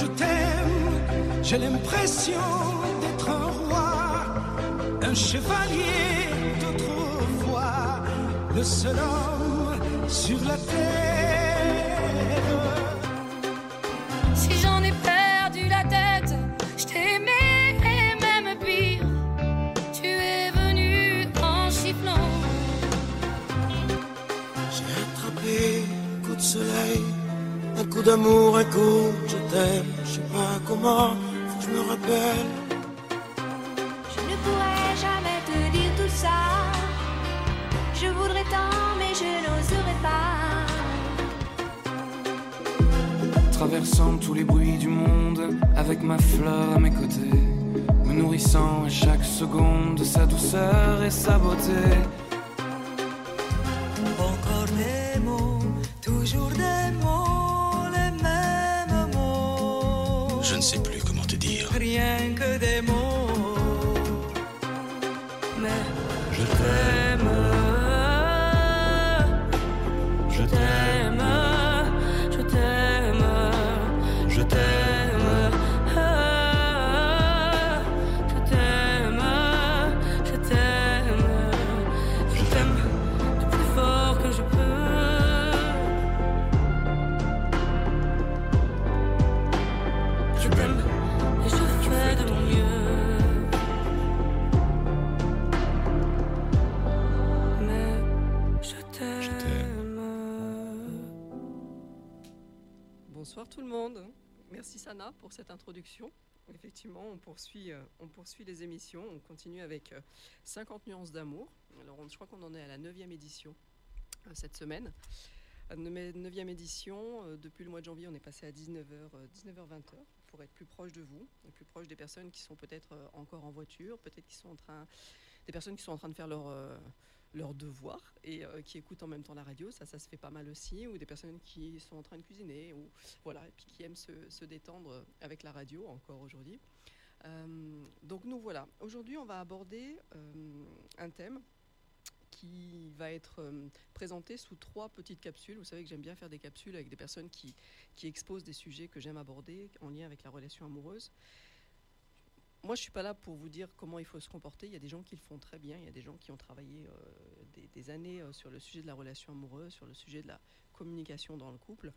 je t'aime, j'ai l'impression d'être un roi, un chevalier d'autrefois, le seul homme sur la terre. Si j'en ai perdu la tête, je t'aimais et même pire. Tu es venu en chifflant. J'ai attrapé un coup de soleil, un coup d'amour, un coup t'aime. Je sais pas comment, faut que je me rappelle. Je ne pourrais jamais te dire tout ça. Je voudrais tant, mais je n'oserais pas. Traversant tous les bruits du monde, avec ma fleur à mes côtés, me nourrissant à chaque seconde de sa douceur et sa beauté. Effectivement, on poursuit, euh, on poursuit les émissions. On continue avec euh, 50 nuances d'amour. Alors, on- je crois qu'on en est à la 9e édition euh, cette semaine. À la 9e édition, euh, depuis le mois de janvier, on est passé à 19h, 19h-20h pour être plus proche de vous, plus proche des personnes qui sont peut-être euh, encore en voiture, peut-être qui sont en train, des personnes qui sont en train de faire leur, euh, leur devoir et euh, qui écoutent en même temps la radio. Ça, ça se fait pas mal aussi. Ou des personnes qui sont en train de cuisiner ou voilà, et puis qui aiment se, se détendre avec la radio encore aujourd'hui. Euh, donc nous voilà. Aujourd'hui, on va aborder euh, un thème qui va être euh, présenté sous trois petites capsules. Vous savez que j'aime bien faire des capsules avec des personnes qui, qui exposent des sujets que j'aime aborder en lien avec la relation amoureuse. Moi, je suis pas là pour vous dire comment il faut se comporter. Il y a des gens qui le font très bien. Il y a des gens qui ont travaillé euh, des, années euh, sur le sujet de la relation amoureuse, sur le sujet de la communication dans le couple.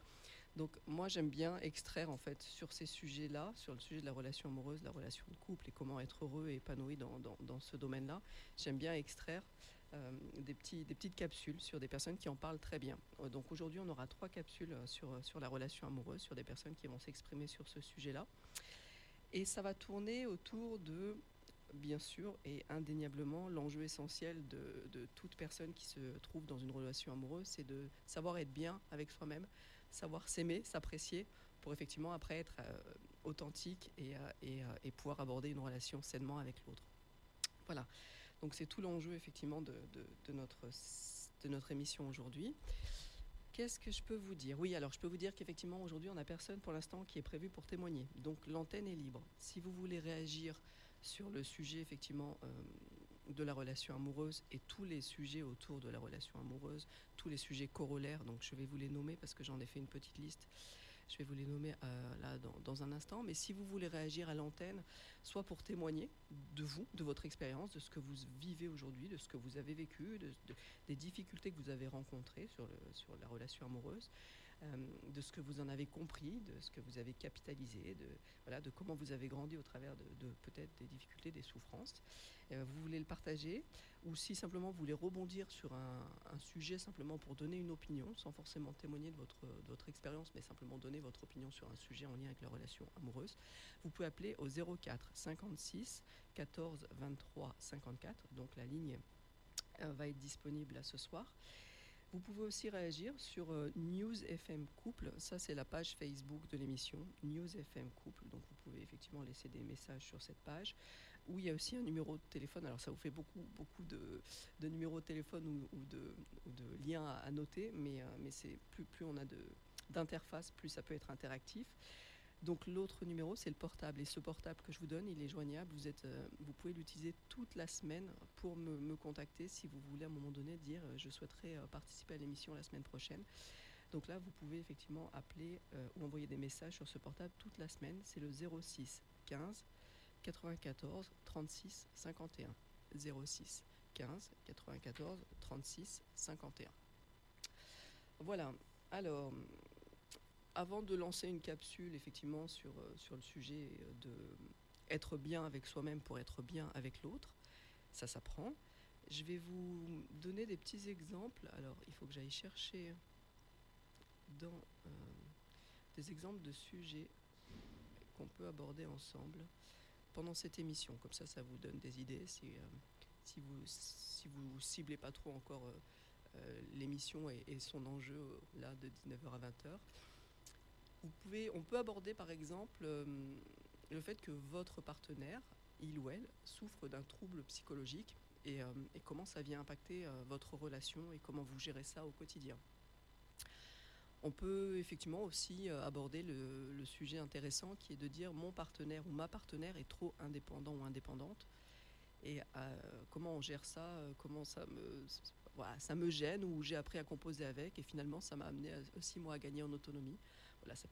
Donc, moi, j'aime bien extraire en fait sur ces sujets-là, sur le sujet de la relation amoureuse, de la relation de couple et comment être heureux et épanoui dans, ce domaine-là. J'aime bien extraire euh, des, petits, des petites capsules sur des personnes qui en parlent très bien. Donc, aujourd'hui, on aura trois capsules sur la relation amoureuse, sur des personnes qui vont s'exprimer sur ce sujet-là. Et ça va tourner autour de, bien sûr, et indéniablement, l'enjeu essentiel de, toute personne qui se trouve dans une relation amoureuse, c'est de savoir être bien avec soi-même, savoir s'aimer, s'apprécier, pour effectivement après être euh, authentique et, euh, et, euh, et pouvoir aborder une relation sainement avec l'autre. Voilà. Donc c'est tout l'enjeu effectivement de notre, de notre émission aujourd'hui. Qu'est-ce que je peux vous dire? Oui, alors je peux vous dire qu'effectivement aujourd'hui on n'a personne pour l'instant qui est prévu pour témoigner. Donc l'antenne est libre. Si vous voulez réagir sur le sujet effectivement euh, de la relation amoureuse et tous les sujets autour de la relation amoureuse, tous les sujets corollaires, donc je vais vous les nommer parce que j'en ai fait une petite liste. Je vais vous les nommer euh, là dans, un instant. Mais si vous voulez réagir à l'antenne, soit pour témoigner de vous, de votre expérience, de ce que vous vivez aujourd'hui, de ce que vous avez vécu, de, de- des difficultés que vous avez rencontrées sur, la relation amoureuse, de ce que vous en avez compris, de ce que vous avez capitalisé, de, voilà, de comment vous avez grandi au travers de, peut-être des difficultés, des souffrances. Euh, vous voulez le partager, ou si simplement vous voulez rebondir sur un, sujet simplement pour donner une opinion, sans forcément témoigner de votre, votre expérience, mais simplement donner votre opinion sur un sujet en lien avec la relation amoureuse, vous pouvez appeler au 04 56 14 23 54. Donc la ligne euh, va être disponible ce soir. Vous pouvez aussi réagir sur euh, News FM Couple. Ça, c'est la page Facebook de l'émission News FM Couple. Donc, vous pouvez effectivement laisser des messages sur cette page. Où il y a aussi un numéro de téléphone. Alors, ça vous fait beaucoup, beaucoup de, numéros de téléphone ou, de, liens à, à noter. Mais, euh, mais c'est plus, plus on a d'interface, plus ça peut être interactif. Donc l'autre numéro, c'est le portable. Et ce portable que je vous donne, il est joignable. Vous, êtes, euh, vous pouvez l'utiliser toute la semaine pour me, contacter si vous voulez à un moment donné dire euh, je souhaiterais euh, participer à l'émission la semaine prochaine. Donc là, vous pouvez effectivement appeler ou envoyer des messages sur ce portable toute la semaine. C'est le 06 15 94 36 51. 06 15 94 36 51. Voilà. Alors, avant de lancer une capsule effectivement sur, euh, sur le sujet de être bien avec soi-même pour être bien avec l'autre, ça s'apprend. Je vais vous donner des petits exemples. Alors, il faut que j'aille chercher dans euh, des exemples de sujets qu'on peut aborder ensemble pendant cette émission. Comme ça, ça vous donne des idées. Si, euh, si vous si vous ciblez pas trop encore euh, euh, l'émission et, son enjeu euh, là de 19h à 20h, on peut aborder par exemple euh, le fait que votre partenaire, il ou elle, souffre d'un trouble psychologique et, euh, comment ça vient impacter euh, votre relation et comment vous gérez ça au quotidien. On peut effectivement aussi aborder le, sujet intéressant qui est de dire mon partenaire ou ma partenaire est trop indépendant ou indépendante et comment on gère ça, comment ça me, gêne ou j'ai appris à composer avec et finalement ça m'a amené aussi moi à gagner en autonomie.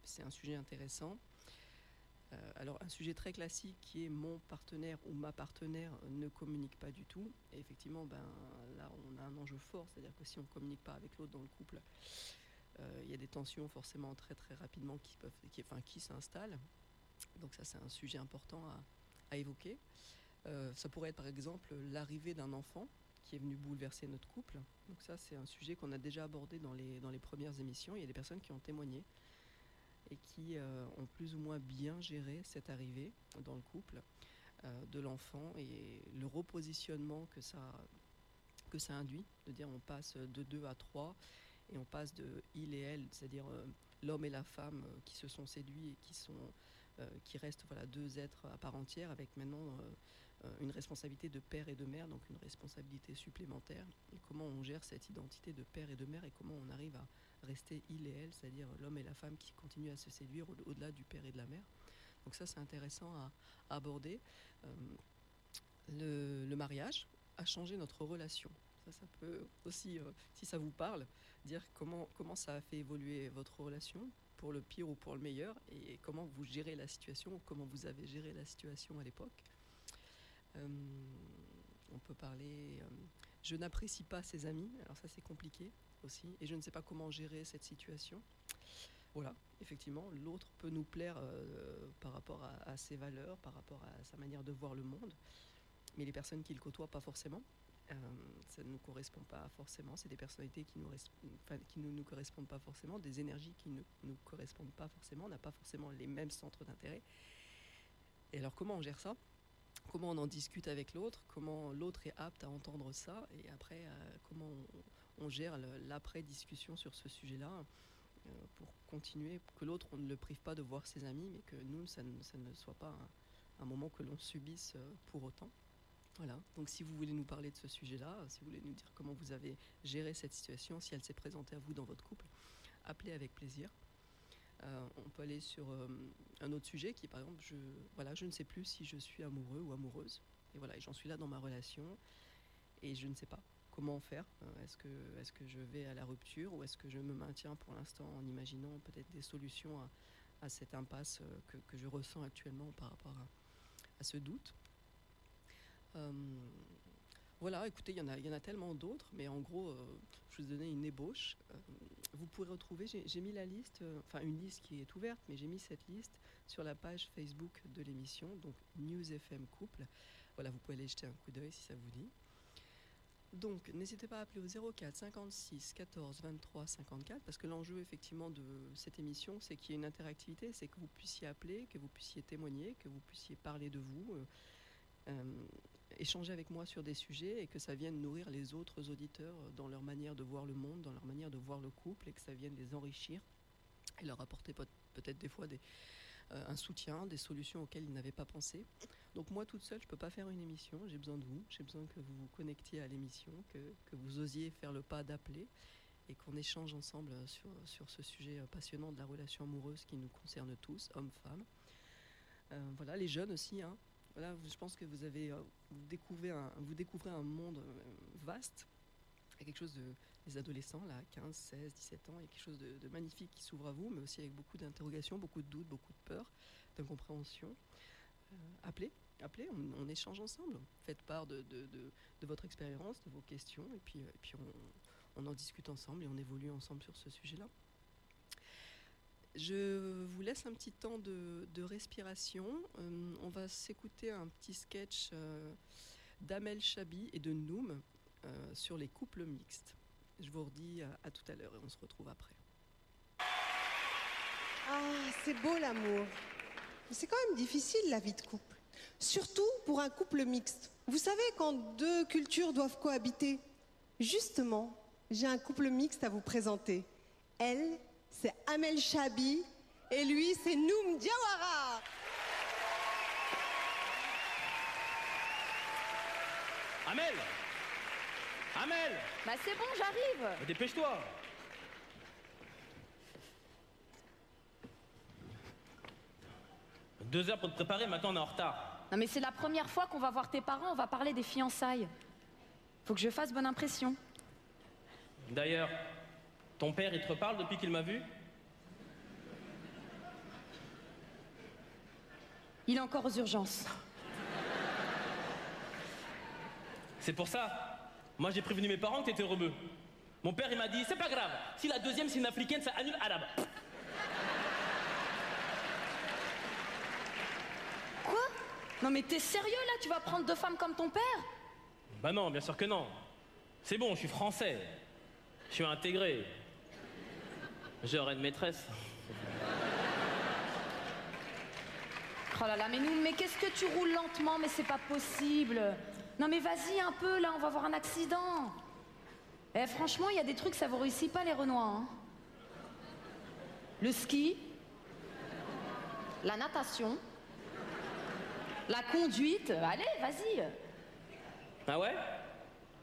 C'est un sujet intéressant. Euh, alors un sujet très classique qui est mon partenaire ou ma partenaire ne communique pas du tout. Effectivement, ben, là on a un enjeu fort, c'est-à-dire que si on ne communique pas avec l'autre dans le couple, euh, il y a des tensions forcément très très rapidement qui, qui, enfin, qui s'installent. Donc ça c'est un sujet important à, à évoquer. Euh, ça pourrait être par exemple l'arrivée d'un enfant qui est venu bouleverser notre couple. Donc ça c'est un sujet qu'on a déjà abordé dans les, dans les premières émissions. Il y a des personnes qui ont témoigné et qui euh, ont plus ou moins bien géré cette arrivée dans le couple euh, de l'enfant et le repositionnement que ça, que ça induit, de dire on passe de 2 à 3 et on passe de il et elle, c'est-à-dire euh, l'homme et la femme qui se sont séduits et qui, sont, qui restent voilà, deux êtres à part entière avec maintenant une responsabilité de père et de mère, donc une responsabilité supplémentaire. Et comment on gère cette identité de père et de mère et comment on arrive à rester il et elle, c'est-à-dire l'homme et la femme qui continuent à se séduire au- au-delà du père et de la mère. Donc ça c'est intéressant à, aborder. Euh, le, le mariage a changé notre relation. Ça, ça peut aussi, euh, si ça vous parle, dire comment, comment ça a fait évoluer votre relation, pour le pire ou pour le meilleur, et comment vous gérez la situation, ou comment vous avez géré la situation à l'époque. Euh, on peut parler. euh, je n'apprécie pas ses amis, alors ça c'est compliqué aussi, et je ne sais pas comment gérer cette situation. Voilà, effectivement, l'autre peut nous plaire euh, par rapport à, ses valeurs, par rapport à sa manière de voir le monde, mais les personnes qu'il côtoie, pas forcément. Ça ne nous correspond pas forcément. C'est des personnalités qui qui ne nous correspondent pas forcément, des énergies qui ne nous correspondent pas forcément. On n'a pas forcément les mêmes centres d'intérêt. Et alors, comment on gère ça? Comment on en discute avec l'autre Comment l'autre est apte à entendre ça Et après, euh, comment on, gère l'après-discussion sur ce sujet-là euh, pour continuer, que l'autre, on ne le prive pas de voir ses amis, mais que nous, ça ne, soit pas un, un moment que l'on subisse euh, pour autant. Voilà, donc si vous voulez nous parler de ce sujet-là, si vous voulez nous dire comment vous avez géré cette situation, si elle s'est présentée à vous dans votre couple, appelez avec plaisir. Euh, on peut aller sur euh, un autre sujet qui par exemple, je, voilà, je ne sais plus si je suis amoureux ou amoureuse. Et voilà, j'en suis là dans ma relation et je ne sais pas comment faire. Euh, est-ce, que, je vais à la rupture ou est-ce que je me maintiens pour l'instant en imaginant peut-être des solutions à, cette impasse que, je ressens actuellement par rapport à, ce doute? Voilà, écoutez, il y, en a, tellement d'autres, mais en gros, euh, je vous donner une ébauche. Euh, vous pourrez retrouver, j'ai, j'ai mis la liste, euh, enfin une liste qui est ouverte, mais j'ai mis cette liste sur la page Facebook de l'émission, donc News FM Couple. Voilà, vous pouvez aller jeter un coup d'œil si ça vous dit. Donc, n'hésitez pas à appeler au 04 56 14 23 54, parce que l'enjeu effectivement de cette émission, c'est qu'il y ait une interactivité, c'est que vous puissiez appeler, que vous puissiez témoigner, que vous puissiez parler de vous. Euh, échanger avec moi sur des sujets et que ça vienne nourrir les autres auditeurs dans leur manière de voir le monde, dans leur manière de voir le couple et que ça vienne les enrichir et leur apporter peut- peut-être des fois euh, un soutien, des solutions auxquelles ils n'avaient pas pensé. Donc moi toute seule, je ne peux pas faire une émission, j'ai besoin de vous, j'ai besoin que vous vous connectiez à l'émission, que, vous osiez faire le pas d'appeler et qu'on échange ensemble sur, ce sujet passionnant de la relation amoureuse qui nous concerne tous, hommes-femmes. Euh, voilà, les jeunes aussi, hein, voilà, je pense que vous avez euh, vous découvrez un, vous découvrez un monde euh, vaste Il y a quelque chose de. Les adolescents, là, 15, 16, 17 ans, il y a quelque chose de, magnifique qui s'ouvre à vous, mais aussi avec beaucoup d'interrogations, beaucoup de doutes, beaucoup de peurs, d'incompréhension. Euh, appelez, appelez, on, on échange ensemble. Faites part de, de- de- votre expérience, de vos questions, et puis, et puis on, on en discute ensemble et on évolue ensemble sur ce sujet-là. Je vous laisse un petit temps de, de respiration. Euh, on va s'écouter un petit sketch euh, d'Amel Chabi et de Noum euh, sur les couples mixtes. Je vous redis à, tout à l'heure et on se retrouve après. Ah, c'est beau l'amour. C'est quand même difficile la vie de couple. Surtout pour un couple mixte. Vous savez, quand deux cultures doivent cohabiter. Justement, j'ai un couple mixte à vous présenter. Elle, c'est Amel Chabi et lui, c'est Noum Diawara. Amel Amel Bah c'est bon, j'arrive. Mais Dépêche-toi Deux heures pour te préparer, maintenant on est en retard. Non mais c'est la première fois qu'on va voir tes parents, on va parler des fiançailles. Faut que je fasse bonne impression. D'ailleurs, ton père, il te reparle depuis qu'il m'a vu? Il est encore aux urgences. C'est pour ça. Moi j'ai prévenu mes parents que t'étais rebeu. Mon père il m'a dit, c'est pas grave, si la deuxième c'est une africaine, ça annule arabe. Quoi? Non mais t'es sérieux là? Tu vas prendre deux femmes comme ton père? Bah non, bien sûr que non. C'est bon, je suis français. Je suis intégré. J'aurai une maîtresse. Oh là là, mais nous, mais qu'est-ce que tu roules lentement Mais c'est pas possible. Non mais vas-y un peu là, on va avoir un accident. Eh franchement, il y a des trucs, ça vous réussit pas les Renois. hein. Le ski, la natation, la conduite. Allez, vas-y. Ah ouais?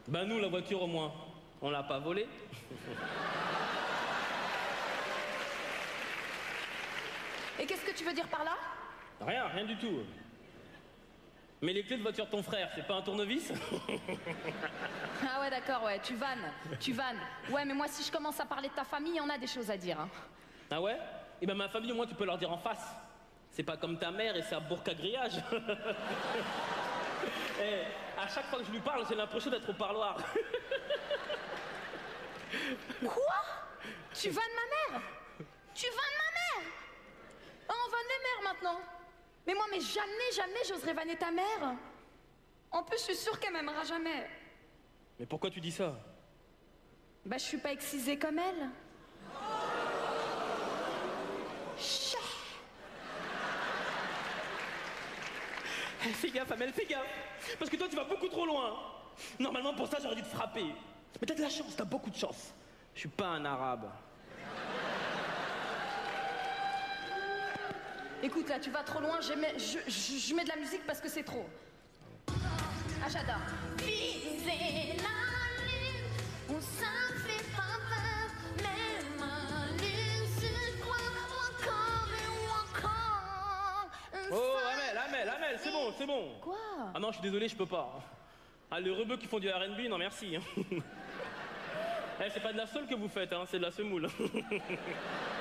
Bah nous, la voiture au moins, on l'a pas volée. Et qu'est-ce que tu veux dire par là? Rien, rien du tout. Mais les clés de voiture de ton frère, c'est pas un tournevis? Ah ouais, d'accord, ouais, tu vannes, tu vannes. Ouais, mais moi, si je commence à parler de ta famille, on a des choses à dire. hein. Ah ouais? Eh ben ma famille, au moins, tu peux leur dire en face. C'est pas comme ta mère et sa bourque à grillage. Eh, à chaque fois que je lui parle, j'ai l'impression d'être au parloir. Quoi? Tu vannes ma mère? Tu vannes ma mère? Ah, on vanne les mères maintenant Mais moi, mais jamais, jamais j'oserais vanner ta mère En plus, je suis sûre qu'elle m'aimera jamais. Mais pourquoi tu dis ça? Bah, je suis pas excisée comme elle. Chut. Fais gaffe, Amel, fais gaffe Parce que toi, tu vas beaucoup trop loin Normalement, pour ça, j'aurais dû te frapper. Mais t'as de la chance, t'as beaucoup de chance. Je suis pas un arabe. Écoute, là, tu vas trop loin, je mets, je, je- je mets de la musique parce que c'est trop. Ah, j'adore. Viser la lune, où ça ne fait pas peur, mais ma lune se croit encore et encore. Oh, Amel, Amel, Amel, c'est bon, c'est bon. Quoi? Ah non, je suis désolé, je peux pas. Ah, les rebeux qui font du RB, non merci. Eh, c'est pas de la soul que vous faites, hein, c'est de la semoule.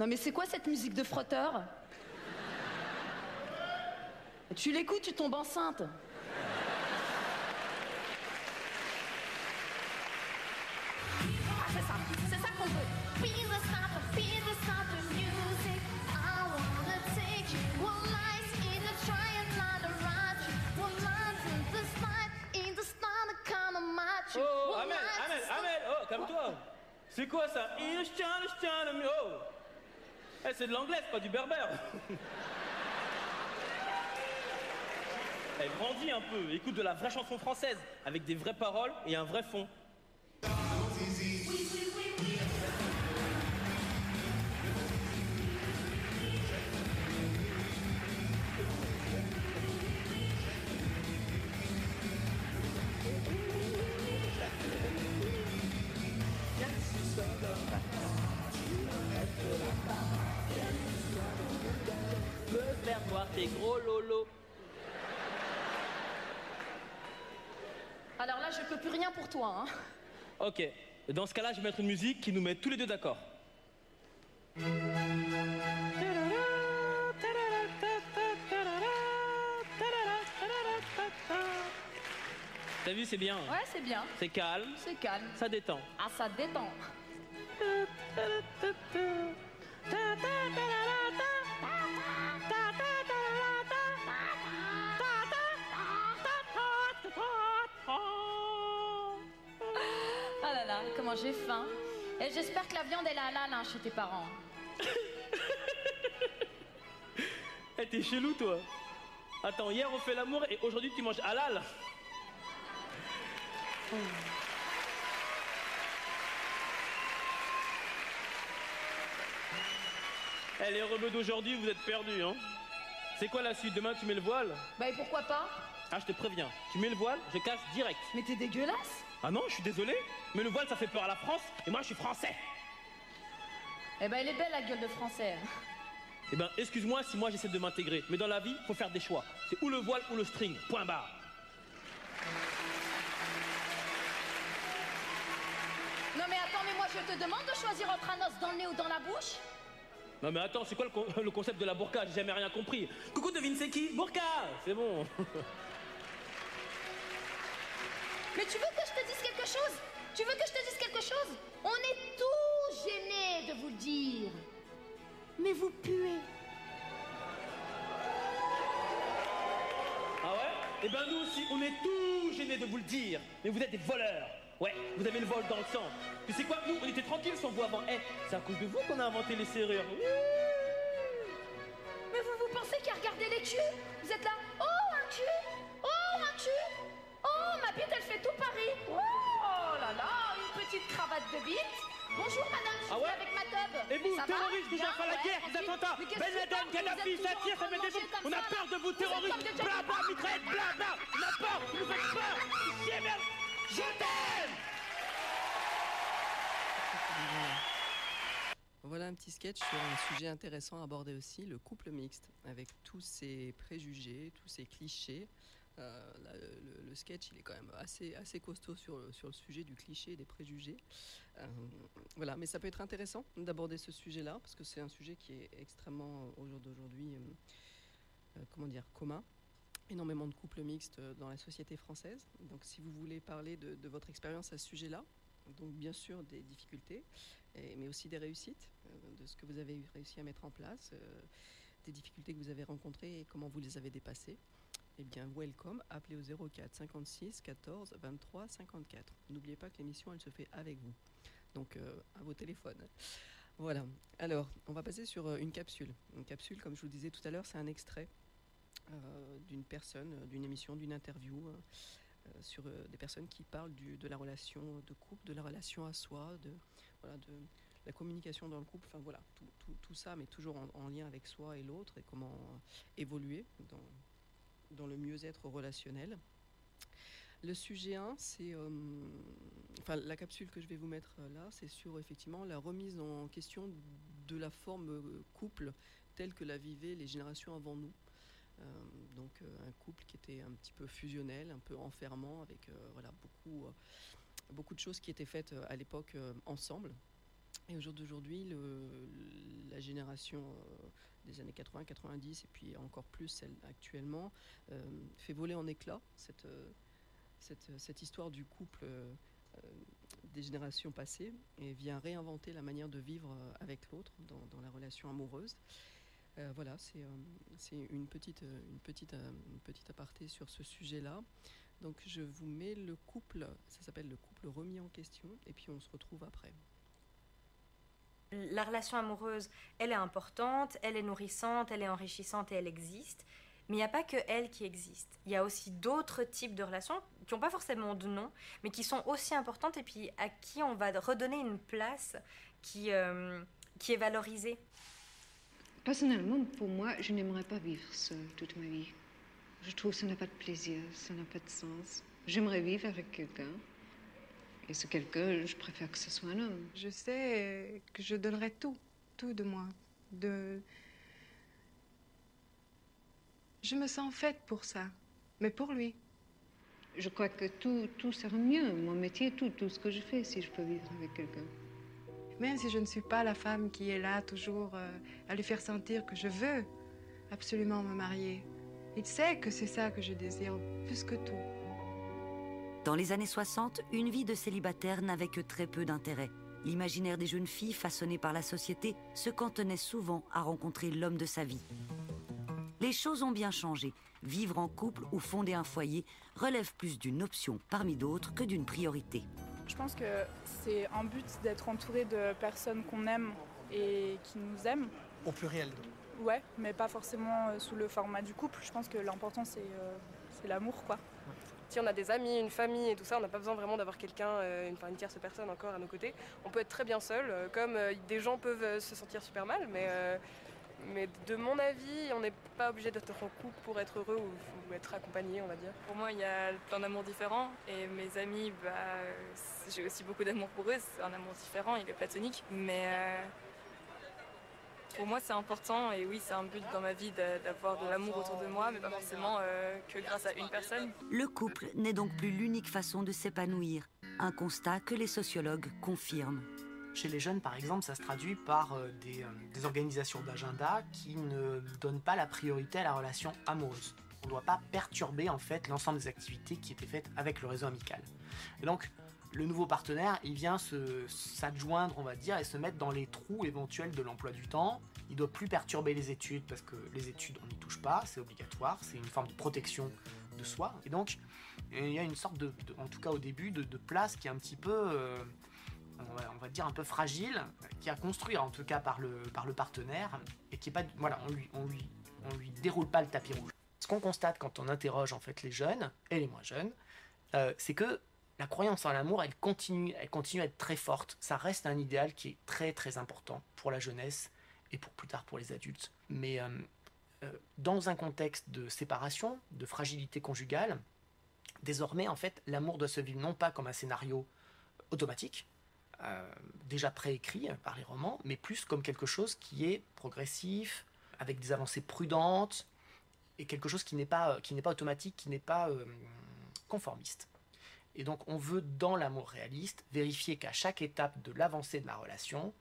Non, mais c'est quoi cette musique de frotteur? Tu l'écoutes, tu tombes enceinte. C'est quoi ça? Oh. Eh, c'est de l'anglais, pas du berbère. Eh, grandis un peu, écoute de la vraie chanson française, avec des vraies paroles et un vrai fond. Plus rien pour toi. Hein. Ok. Dans ce cas-là, je vais mettre une musique qui nous met tous les deux d'accord. T'as vu, c'est bien. hein Ouais, c'est bien. C'est calme, C'est calme. ça détend. Ah, ça détend. Là là, j'ai faim. Et j'espère que la viande est halal hein, chez tes parents. Eh, t'es chelou, toi. Attends, hier on fait l'amour et aujourd'hui tu manges halal. Eh, les rebeux d'aujourd'hui, vous êtes perdus, hein. C'est quoi la suite? Demain tu mets le voile? Bah et pourquoi pas? Ah, je te préviens. Tu mets le voile, je casse direct. Mais t'es dégueulasse? Ah non, je suis désolé, mais le voile ça fait peur à la France et moi je suis français. Eh ben elle est belle la gueule de français. Eh ben, excuse-moi si moi j'essaie de m'intégrer, mais dans la vie, faut faire des choix. C'est ou le voile ou le string. Point barre. Non mais attends, mais moi je te demande de choisir entre un os dans le nez ou dans la bouche Non mais attends, c'est quoi le, con- le concept de la burqa? J'ai jamais rien compris. Coucou, devine c'est qui? Burqa C'est bon. Mais tu veux que je te dise quelque chose? Tu veux que je te dise quelque chose? On est tous gênés de vous le dire. Mais vous puez. Ah ouais? Eh ben nous aussi, on est tous gênés de vous le dire. Mais vous êtes des voleurs. Ouais, vous avez le vol dans le sang. Tu sais quoi? Nous, on était tranquilles sans vous avant. Eh, c'est à cause de vous qu'on a inventé les serrures. Mais vous, vous pensez qu'à regarder les culs Vous êtes là? Ma bite, elle fait tout Paris Oh là là, une petite cravate de bite Bonjour madame, je Ah suis ouais avec ma teub Et vous, Ça terroristes, vous avez fait la ouais, guerre, des tranquille. attentats, Ben Laden, Kadhafi, êtes ça tire, en ça train met de des bombes. On a ça, peur de vous, terroristes. comme des Bla jeunes bla, enfants. mitraillette, bla bla. On a peur, vous nous faites peur. Chier, merde. Je t'aime Voilà un petit sketch sur un sujet intéressant à aborder aussi, le couple mixte, avec tous ses préjugés, tous ses clichés. Euh, le, sketch, il est quand même assez, costaud sur, le- sujet du cliché des préjugés. Euh, voilà, mais ça peut être intéressant d'aborder ce sujet-là, parce que c'est un sujet qui est extrêmement, euh, au jour d'aujourd'hui, comment dire, commun. Énormément de couples mixtes dans la société française. Donc, si vous voulez parler de, votre expérience à ce sujet-là, donc bien sûr des difficultés, mais aussi des réussites, de ce que vous avez réussi à mettre en place, des difficultés que vous avez rencontrées et comment vous les avez dépassées. Eh bien, welcome, appelez au 04 56 14 23 54. N'oubliez pas que l'émission, elle se fait avec vous. Donc, euh, à vos téléphones. Voilà. Alors, on va passer sur euh, une capsule. Une capsule, comme je vous disais tout à l'heure, c'est un extrait euh, d'une personne, d'une émission, d'une interview euh, sur des personnes qui parlent de la relation de couple, de la relation à soi, de, la communication dans le couple, enfin voilà, tout, ça, mais toujours en, en lien avec soi et l'autre et comment évoluer dans, dans le mieux-être relationnel. Le sujet 1, c'est. euh, enfin, la capsule que je vais vous mettre euh, là, c'est sur effectivement la remise en question de la forme euh, couple telle que la vivaient les générations avant nous. Donc, un couple qui était un petit peu fusionnel, un peu enfermant, avec voilà, beaucoup, beaucoup de choses qui étaient faites à l'époque ensemble. Et au jour d'aujourd'hui, la génération des années 80, 90 et puis encore plus celle actuellement euh, fait voler en éclats cette, euh, cette, cette histoire du couple euh, euh, des générations passées et vient réinventer la manière de vivre euh, avec l'autre dans, la relation amoureuse. Euh, voilà, c'est euh, une petite, euh, une, petite, euh, une petite aparté sur ce sujet-là. Donc je vous mets le couple, ça s'appelle le couple remis en question, et puis on se retrouve après. La relation amoureuse, elle est importante, elle est nourrissante, elle est enrichissante et elle existe. Mais il n'y a pas que elle qui existe. Il y a aussi d'autres types de relations qui n'ont pas forcément de nom, mais qui sont aussi importantes et puis à qui on va redonner une place qui, euh, qui est valorisée. Personnellement, pour moi, je n'aimerais pas vivre seule toute ma vie. Je trouve que ça n'a pas de plaisir, ça n'a pas de sens. J'aimerais vivre avec quelqu'un. Et ce quelqu'un, je préfère que ce soit un homme. Je sais que je donnerais tout, tout de moi. De... Je me sens faite pour ça, mais pour lui. Je crois que tout, tout sera mieux, mon métier, tout, tout ce que je fais, si je peux vivre avec quelqu'un. Même si je ne suis pas la femme qui est là toujours euh, à lui faire sentir que je veux absolument me marier, il sait que c'est ça que je désire plus que tout. Dans les années 60, une vie de célibataire n'avait que très peu d'intérêt. L'imaginaire des jeunes filles façonné par la société se cantonnait souvent à rencontrer l'homme de sa vie. Les choses ont bien changé. Vivre en couple ou fonder un foyer relève plus d'une option parmi d'autres que d'une priorité. Je pense que c'est un but d'être entouré de personnes qu'on aime et qui nous aiment. Au pluriel. Ouais, mais pas forcément euh, sous le format du couple. Je pense que l'important c'est euh, c'est l'amour quoi. Si on a des amis, une famille et tout ça, on n'a pas besoin vraiment d'avoir quelqu'un, euh, une, tierce personne encore à nos côtés. On peut être très bien seul, euh, comme euh, des gens peuvent se sentir super mal, mais, mais de mon avis, on n'est pas obligé d'être en couple pour être heureux ou, être accompagné, on va dire. Pour moi, il y a plein d'amours différents et mes amis, bah, j'ai aussi beaucoup d'amour pour eux. C'est un amour différent, il est platonique. Mais pour moi, c'est important et oui, c'est un but dans ma vie d'a- d'avoir de l'amour autour de moi, mais pas forcément euh, que grâce à une personne. Le couple n'est donc plus l'unique façon de s'épanouir, un constat que les sociologues confirment. Chez les jeunes, par exemple, ça se traduit par euh, des, euh, des organisations d'agenda qui ne donnent pas la priorité à la relation amoureuse. On ne doit pas perturber en fait l'ensemble des activités qui étaient faites avec le réseau amical. Et donc, le nouveau partenaire, il vient s'adjoindre, on va dire, et se mettre dans les trous éventuels de l'emploi du temps. Il doit plus perturber les études parce que les études, on n'y touche pas, c'est obligatoire, c'est une forme de protection de soi. Et donc, il y a une sorte de, en tout cas au début, de, place qui est un petit peu, euh, on, va, on va dire un peu fragile, qui est à construire en tout cas par le, par le partenaire, et qui est pas, voilà, on lui, on lui, on lui déroule pas le tapis rouge. Ce qu'on constate quand on interroge en fait les jeunes et les moins jeunes, euh, c'est que la croyance en l'amour, elle continue, elle continue à être très forte. Ça reste un idéal qui est très très important pour la jeunesse et pour plus tard pour les adultes. Mais euh, euh, dans un contexte de séparation, de fragilité conjugale, désormais en fait l'amour doit se vivre non pas comme un scénario automatique, euh, déjà préécrit par les romans, mais plus comme quelque chose qui est progressif, avec des avancées prudentes, et quelque chose qui n'est pas, qui n'est pas automatique, qui n'est pas conformiste. Et donc on veut, dans l'amour réaliste, vérifier qu'à chaque étape de l'avancée de la relation,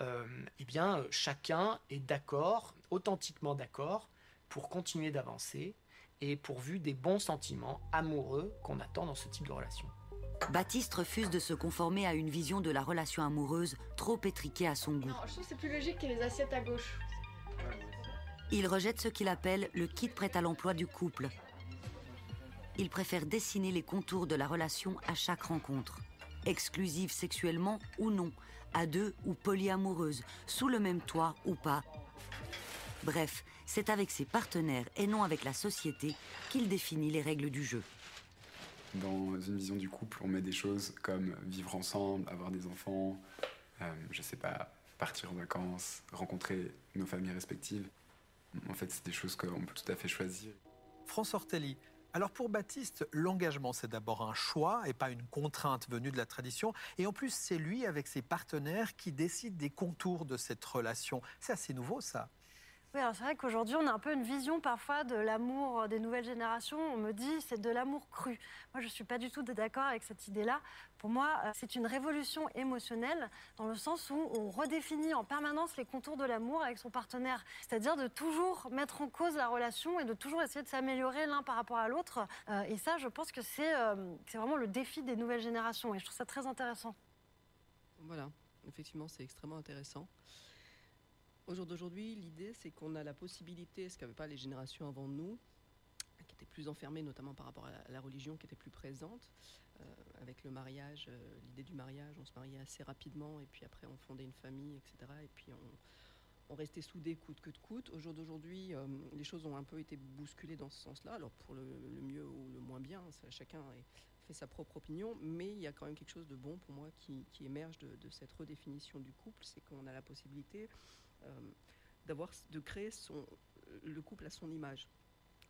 euh, eh bien, chacun est d'accord, authentiquement d'accord, pour continuer d'avancer et pourvu des bons sentiments amoureux qu'on attend dans ce type de relation. Baptiste refuse de se conformer à une vision de la relation amoureuse trop étriquée à son goût. Non, je trouve que c'est plus logique qu'il y ait les assiettes à gauche. Il rejette ce qu'il appelle le kit prêt à l'emploi du couple. Il préfère dessiner les contours de la relation à chaque rencontre. Exclusive sexuellement ou non, à deux ou polyamoureuse, sous le même toit ou pas. Bref, c'est avec ses partenaires et non avec la société qu'il définit les règles du jeu. Dans une vision du couple, on met des choses comme vivre ensemble, avoir des enfants, euh, je sais pas, partir en vacances, rencontrer nos familles respectives. En fait, c'est des choses qu'on peut tout à fait choisir. France Ortelli. Alors pour Baptiste, l'engagement, c'est d'abord un choix et pas une contrainte venue de la tradition. Et en plus, c'est lui, avec ses partenaires, qui décide des contours de cette relation. C'est assez nouveau, ça. Oui, alors c'est vrai qu'aujourd'hui, on a un peu une vision parfois de l'amour des nouvelles générations. On me dit c'est de l'amour cru. Moi, je ne suis pas du tout d'accord avec cette idée-là. Pour moi, euh, c'est une révolution émotionnelle dans le sens où on redéfinit en permanence les contours de l'amour avec son partenaire. C'est-à-dire de toujours mettre en cause la relation et de toujours essayer de s'améliorer l'un par rapport à l'autre. Euh, et ça, je pense que euh, c'est vraiment le défi des nouvelles générations. Et je trouve ça très intéressant. Voilà, effectivement, c'est extrêmement intéressant. Au jour d'aujourd'hui, l'idée, c'est qu'on a la possibilité, ce qu'avaient pas les générations avant nous, qui étaient plus enfermées, notamment par rapport à la, religion, qui était plus présente, euh, avec le mariage, euh, l'idée du mariage, on se mariait assez rapidement, et puis après on fondait une famille, etc. Et puis on, restait soudés coûte que de coûte. Au euh, les choses ont un peu été bousculées dans ce sens-là, alors pour le, mieux ou le moins bien, chacun fait sa propre opinion, mais il y a quand même quelque chose de bon pour moi qui, émerge de, cette redéfinition du couple, c'est qu'on a la possibilité d'avoir, de créer son, le couple à son image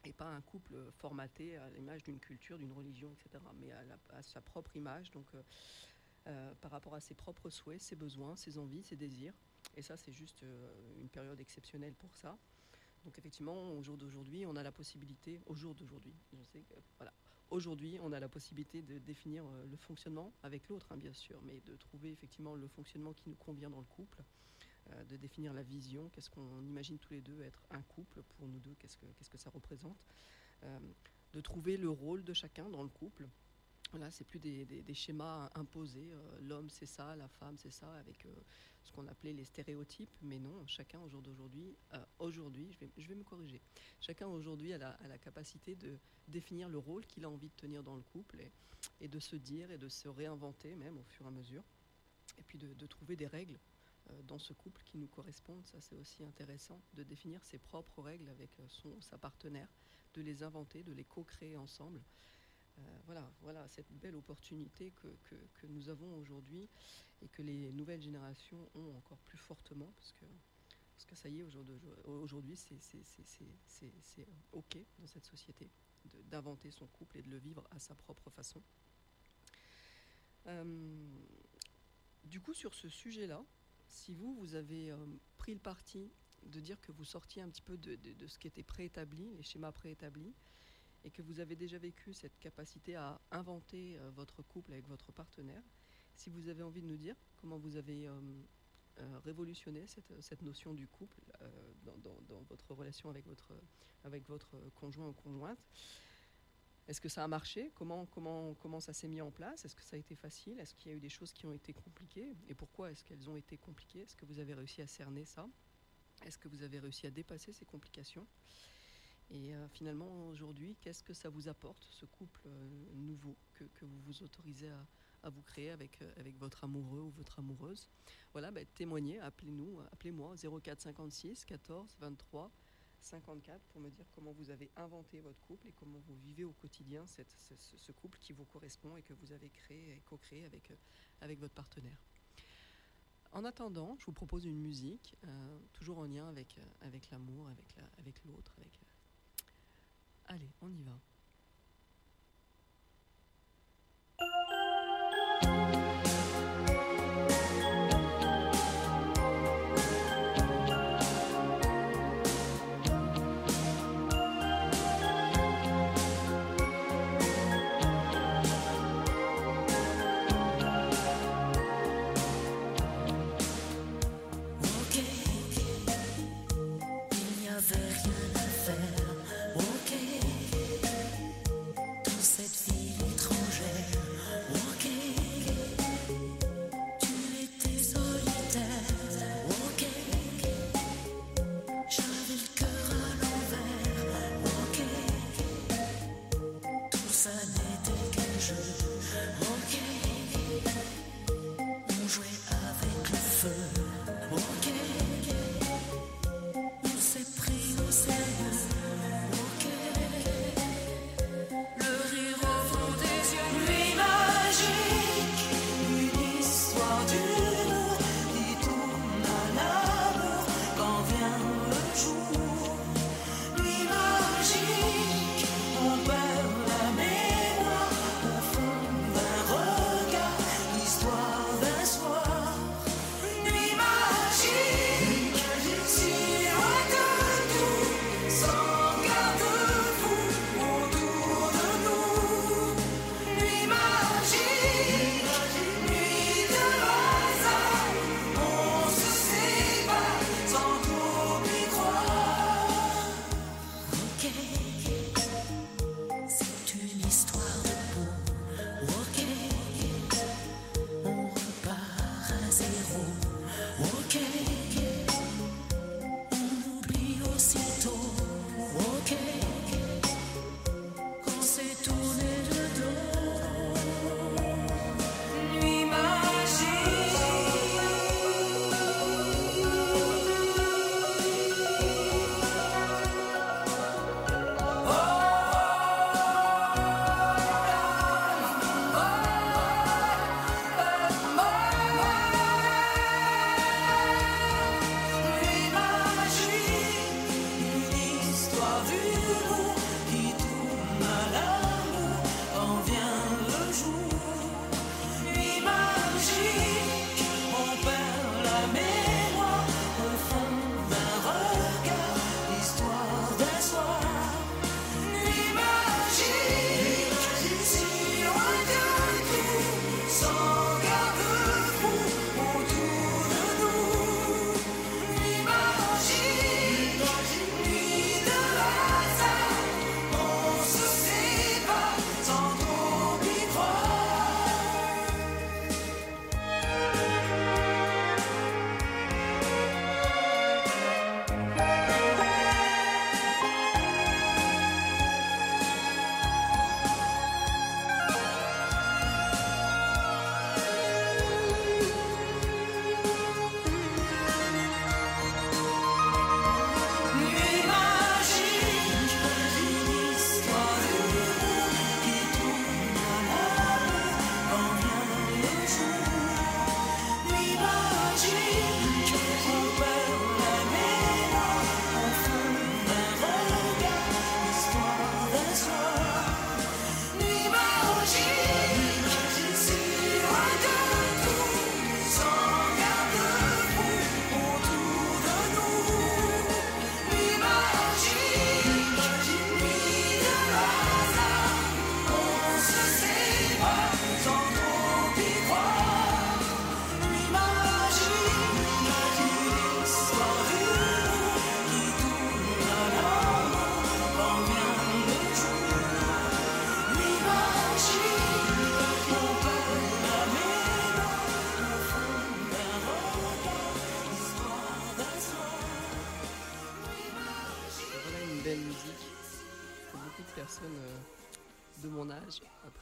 et pas un couple formaté à l'image d'une culture, d'une religion, etc., mais à, sa propre image, donc euh, euh, par rapport à ses propres souhaits, ses besoins, ses envies, ses désirs. Et ça, c'est juste euh, une période exceptionnelle pour ça. Donc effectivement, au jour d'aujourd'hui, on a la possibilité, au jour d'aujourd'hui, voilà, aujourd'hui, on a la possibilité de définir euh, le fonctionnement avec l'autre, hein, bien sûr, mais de trouver effectivement le fonctionnement qui nous convient dans le couple, euh, de définir la vision, qu'est-ce qu'on imagine tous les deux être un couple pour nous deux, qu'est-ce que, que ça représente, euh, de trouver le rôle de chacun dans le couple. Voilà, c'est plus des, schémas imposés. euh, L'homme c'est ça, la femme c'est ça, avec euh, ce qu'on appelait les stéréotypes. Mais non, chacun au jour d'aujourd'hui, euh, aujourd'hui, je vais, je vais me corriger. Chacun aujourd'hui a la, a la capacité de définir le rôle qu'il a envie de tenir dans le couple et, et de se dire et de se réinventer même au fur et à mesure. Et puis de, de trouver des règles euh, dans ce couple qui nous correspondent. Ça, c'est aussi intéressant de définir ses propres règles avec euh, son, sa partenaire, de les inventer, de les co-créer ensemble. Euh, voilà, voilà cette belle opportunité que, que- nous avons aujourd'hui et que les nouvelles générations ont encore plus fortement parce que, parce que ça y est, aujourd'hui, c'est- c'est- euh, OK dans cette société d'inventer son couple et de le vivre à sa propre façon. Euh, du coup, sur ce sujet-là, si vous, vous avez euh, pris le parti de dire que vous sortiez un petit peu de, ce qui était préétabli, les schémas préétablis, et que vous avez déjà vécu cette capacité à inventer euh, votre couple avec votre partenaire, si vous avez envie de nous dire comment vous avez euh, révolutionné cette, cette notion du couple dans, dans- dans votre relation avec votre, avec votre conjoint ou conjointe, est-ce que ça a marché? Comment, comment, comment ça s'est mis en place? Est-ce que ça a été facile? Est-ce qu'il y a eu des choses qui ont été compliquées? Et pourquoi est-ce qu'elles ont été compliquées? Est-ce que vous avez réussi à cerner ça? Est-ce que vous avez réussi à dépasser ces complications? Et euh, finalement, aujourd'hui, qu'est-ce que ça vous apporte, ce couple euh, nouveau que, que vous vous autorisez à, à vous créer avec, euh, avec votre amoureux ou votre amoureuse? Voilà, bah, témoignez, appelez-nous, appelez-moi 04 56 14 23 54 pour me dire comment vous avez inventé votre couple et comment vous vivez au quotidien cette- ce, couple qui vous correspond et que vous avez créé et co-créé avec, euh, avec votre partenaire. En attendant, je vous propose une musique, euh, toujours en lien avec, euh, avec l'amour, avec la- avec l'autre. Avec, Allez, on y va.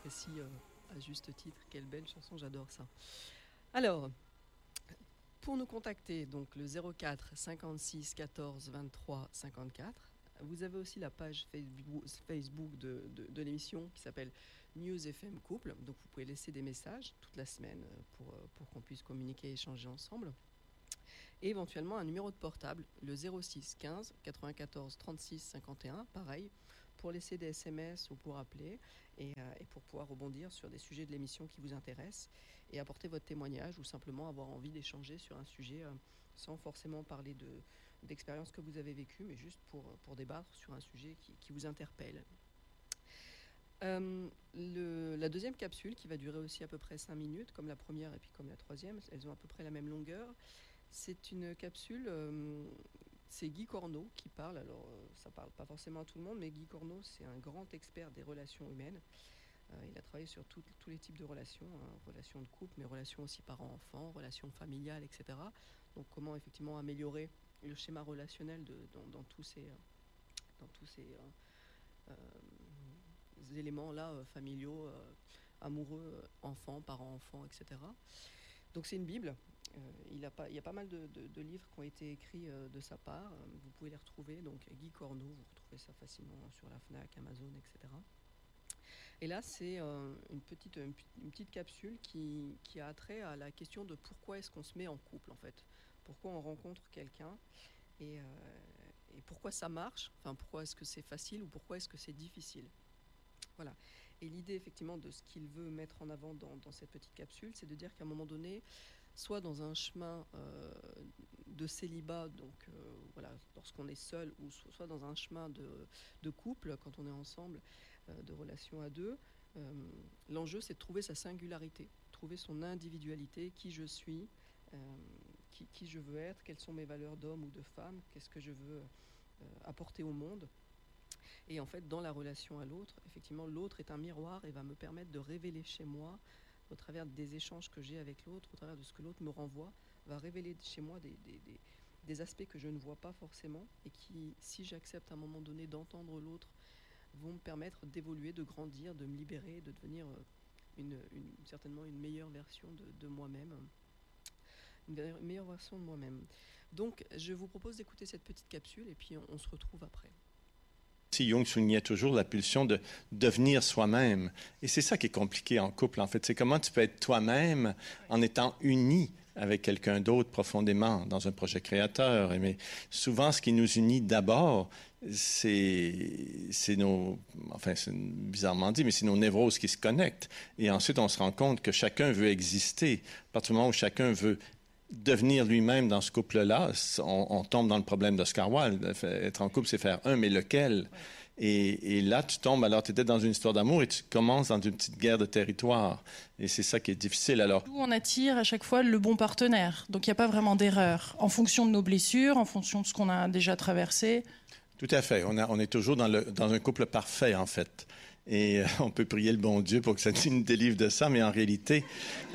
Âge apprécient euh, à juste titre. Quelle belle chanson, j'adore ça. Alors, pour nous contacter, donc le 04 56 14 23 54. Vous avez aussi la page Facebook- de l'émission qui s'appelle News FM Couple. Donc vous pouvez laisser des messages toute la semaine euh, pour, euh, pour qu'on puisse communiquer et échanger ensemble. Et éventuellement un numéro de portable, le 06 15 94 36 51, pareil, pour laisser des SMS ou pour appeler et, euh, et pour pouvoir rebondir sur des sujets de l'émission qui vous intéressent et apporter votre témoignage ou simplement avoir envie d'échanger sur un sujet euh, sans forcément parler de, que vous avez vécues, mais juste pour, pour débattre sur un sujet qui, qui vous interpelle. Euh, la deuxième capsule, qui va durer aussi à peu près 5 minutes, comme la première et puis comme la troisième, elles ont à peu près la même longueur. C'est une capsule, c'est Guy Corneau qui parle. Alors, euh, ça parle pas forcément à tout le monde, mais Guy Corneau, c'est un grand expert des relations humaines. Euh, il a travaillé sur tous les types de relations, hein, relations de couple, mais relations aussi parents-enfants, relations familiales, etc. Donc, comment effectivement améliorer le schéma relationnel dans, tous ces, euh, éléments-là familiaux, amoureux, enfants, parents-enfants, etc. Donc c'est une Bible. Euh, il, a pas, il y a pas mal de, livres qui ont été écrits euh, de sa part. Euh, Vous pouvez les retrouver. Donc Guy Corneau, vous retrouvez ça facilement sur la FNAC, Amazon, etc. Et là, c'est une, petite, capsule qui, qui a trait à la question de pourquoi est-ce qu'on se met en couple, en fait. Pourquoi on rencontre quelqu'un et, pourquoi ça marche, enfin pourquoi est-ce que c'est facile ou pourquoi est-ce que c'est difficile? Voilà. Et l'idée, effectivement, de ce qu'il veut mettre en avant dans cette petite capsule, c'est de dire qu'à un moment donné, soit dans un chemin de célibat, donc lorsqu'on est seul, ou so- soit dans un chemin de, couple, quand on est ensemble, euh, de relation à deux, euh, l'enjeu, c'est de trouver sa singularité, trouver son individualité, qui je suis, euh, qui, qui je veux être, quelles sont mes valeurs d'homme ou de femme, qu'est-ce que je veux apporter au monde. Et en fait, dans la relation à l'autre, effectivement, l'autre est un miroir et va me permettre de révéler chez moi, au travers des échanges que j'ai avec l'autre, au travers de ce que l'autre me renvoie, va révéler chez moi des, aspects que je ne vois pas forcément et qui, si j'accepte à un moment donné d'entendre l'autre, vont me permettre d'évoluer, de grandir, de me libérer, de devenir euh, certainement une meilleure version de, moi-même, une meilleure- version de moi-même. Donc, je vous propose d'écouter cette petite capsule et puis on se retrouve après. Si Jung soulignait toujours la pulsion de devenir soi-même. Et c'est ça qui est compliqué en couple, en fait. C'est comment tu peux être toi-même en étant uni avec quelqu'un d'autre profondément dans un projet créateur. Mais souvent, ce qui nous unit d'abord, c'est c'est nos, enfin, c'est bizarrement dit, mais c'est nos névroses qui se connectent. Et ensuite, on se rend compte que chacun veut exister. À partir du moment où chacun veut devenir lui-même dans ce couple-là, on, on tombe dans le problème d'Oscar Wilde. Être en couple, c'est faire un, mais lequel? Et, et là, tu tombes, alors tu étais dans une histoire d'amour et tu commences dans une petite guerre de territoire. Et c'est ça qui est difficile. Alors, Nous, on attire à chaque fois le bon partenaire. Donc il n'y a pas vraiment d'erreur. En fonction de nos blessures, en fonction de ce qu'on a déjà traversé. Tout à fait. On, a- on est toujours dans, le, dans un couple parfait, en fait. Et euh, on peut prier le bon Dieu pour que ça nous délivre de ça, mais en réalité...